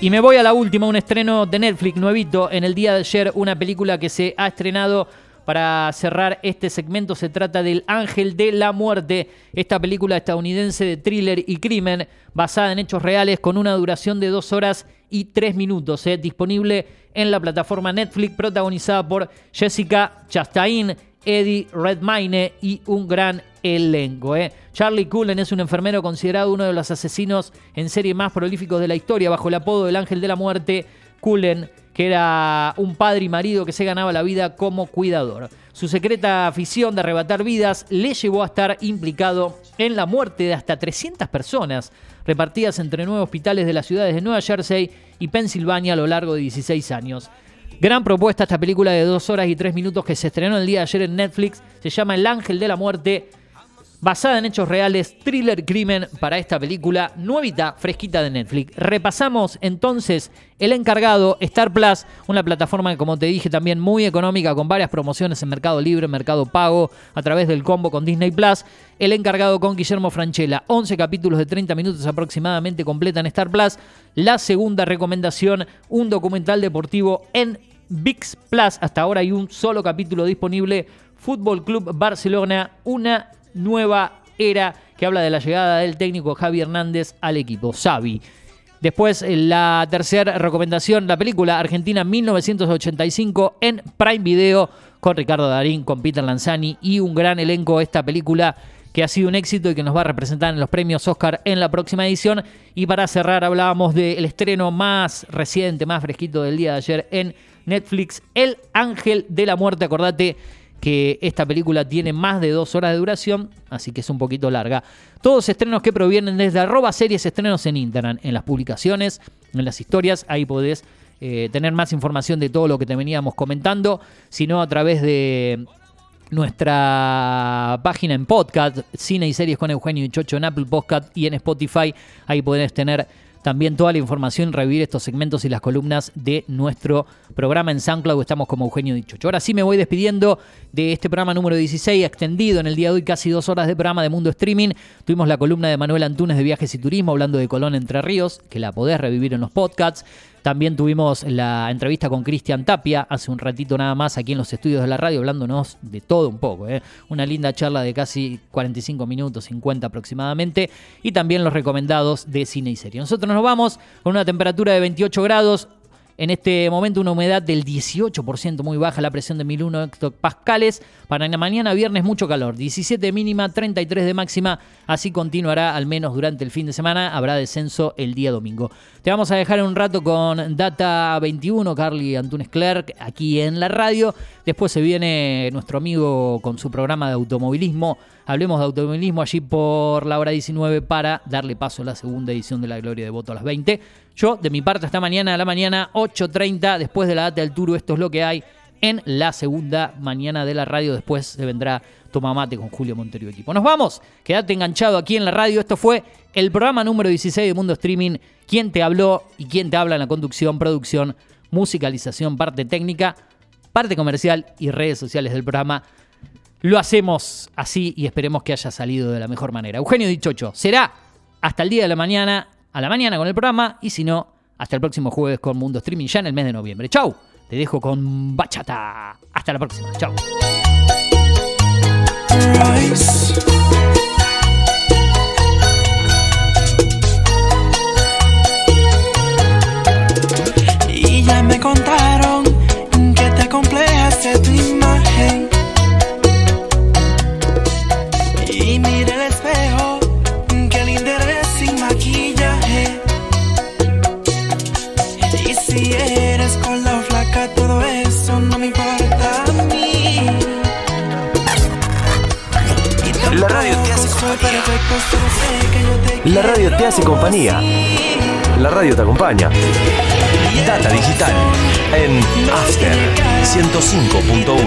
Y me voy a la última, un estreno de Netflix nuevito. En el día de ayer, una película que se ha estrenado para cerrar este segmento se trata del Ángel de la Muerte, esta película estadounidense de thriller y crimen basada en hechos reales con una duración de dos horas y tres minutos, eh, disponible en la plataforma Netflix, protagonizada por Jessica Chastain, Eddie Redmayne y un gran elenco. Eh. Charlie Cullen es un enfermero considerado uno de los asesinos en serie más prolíficos de la historia, bajo el apodo del Ángel de la Muerte. Cullen que era un padre y marido que se ganaba la vida como cuidador. Su secreta afición de arrebatar vidas le llevó a estar implicado en la muerte de hasta 300 personas, repartidas entre nueve hospitales de las ciudades de Nueva Jersey y Pensilvania a lo largo de 16 años. Gran propuesta esta película de 2 horas y 3 minutos que se estrenó el día de ayer en Netflix. Se llama El Ángel de la Muerte. Basada en hechos reales, thriller crimen para esta película nuevita, fresquita de Netflix. Repasamos entonces El Encargado, Star Plus, una plataforma que como te dije también muy económica con varias promociones en Mercado Libre, Mercado Pago, a través del combo con Disney Plus. El Encargado con Guillermo Franchella, 11 capítulos de 30 minutos aproximadamente completan Star Plus. La segunda recomendación, un documental deportivo en VIX Plus. Hasta ahora hay un solo capítulo disponible. Fútbol Club Barcelona, una nueva era que habla de la llegada del técnico Javi Hernández al equipo, Xavi. Después, eh, la tercera recomendación, la película Argentina 1985 en Prime Video con Ricardo Darín, con Peter Lanzani y un gran elenco. Esta película que ha sido un éxito y que nos va a representar en los premios Oscar en la próxima edición. Y para cerrar, hablábamos del estreno más reciente, más fresquito del día de ayer en Netflix, El Ángel de la Muerte. Acordate que esta película tiene más de dos horas de duración, así que es un poquito larga. Todos estrenos que provienen desde arroba series estrenos en Instagram, en las publicaciones, en las historias, ahí podés eh, tener más información de todo lo que te veníamos comentando, sino a través de nuestra página en podcast, Cine y Series con Eugenio y Chocho en Apple Podcast y en Spotify, ahí podés tener también toda la información, revivir estos segmentos y las columnas de nuestro programa en SoundCloud. Estamos como Eugenio Dichocho. Ahora sí me voy despidiendo de este programa número 16, extendido en el día de hoy, casi dos horas de programa de Mundo Streaming. Tuvimos la columna de Manuel Antunes de Viajes y Turismo, hablando de Colón Entre Ríos, que la podés revivir en los podcasts. También tuvimos la entrevista con Cristian Tapia hace un ratito nada más aquí en los estudios de la radio, hablándonos de todo un poco. ¿eh? Una linda charla de casi 45 minutos, 50 aproximadamente. Y también los recomendados de cine y serie. Nosotros nos vamos con una temperatura de 28 grados. En este momento una humedad del 18%, muy baja, la presión de 1001 hectopascales. Para mañana viernes mucho calor, 17 de mínima, 33 de máxima. Así continuará al menos durante el fin de semana. Habrá descenso el día domingo. Te vamos a dejar un rato con Data 21, Carly Antunes Clerc, aquí en la radio. Después se viene nuestro amigo con su programa de automovilismo. Hablemos de automovilismo allí por la hora 19 para darle paso a la segunda edición de la Gloria de Voto a las 20. Yo, de mi parte, hasta mañana a la mañana, 8.30, después de la data del Turo, esto es lo que hay en la segunda mañana de la radio. Después se vendrá Toma Mate con Julio Monterio Equipo. Nos vamos, quédate enganchado aquí en la radio. Esto fue el programa número 16 de Mundo Streaming. ¿Quién te habló y quién te habla en la conducción, producción, musicalización, parte técnica, parte comercial y redes sociales del programa? Lo hacemos así y esperemos que haya salido de la mejor manera. Eugenio Dichocho, será hasta el día de la mañana a la mañana con el programa y si no, hasta el próximo jueves con Mundo Streaming ya en el mes de noviembre. Chau, te dejo con Bachata. Hasta la próxima, chau. Y ya me contaron que te complejas de La radio te hace compañía. La radio te acompaña. Data digital en After 105.1.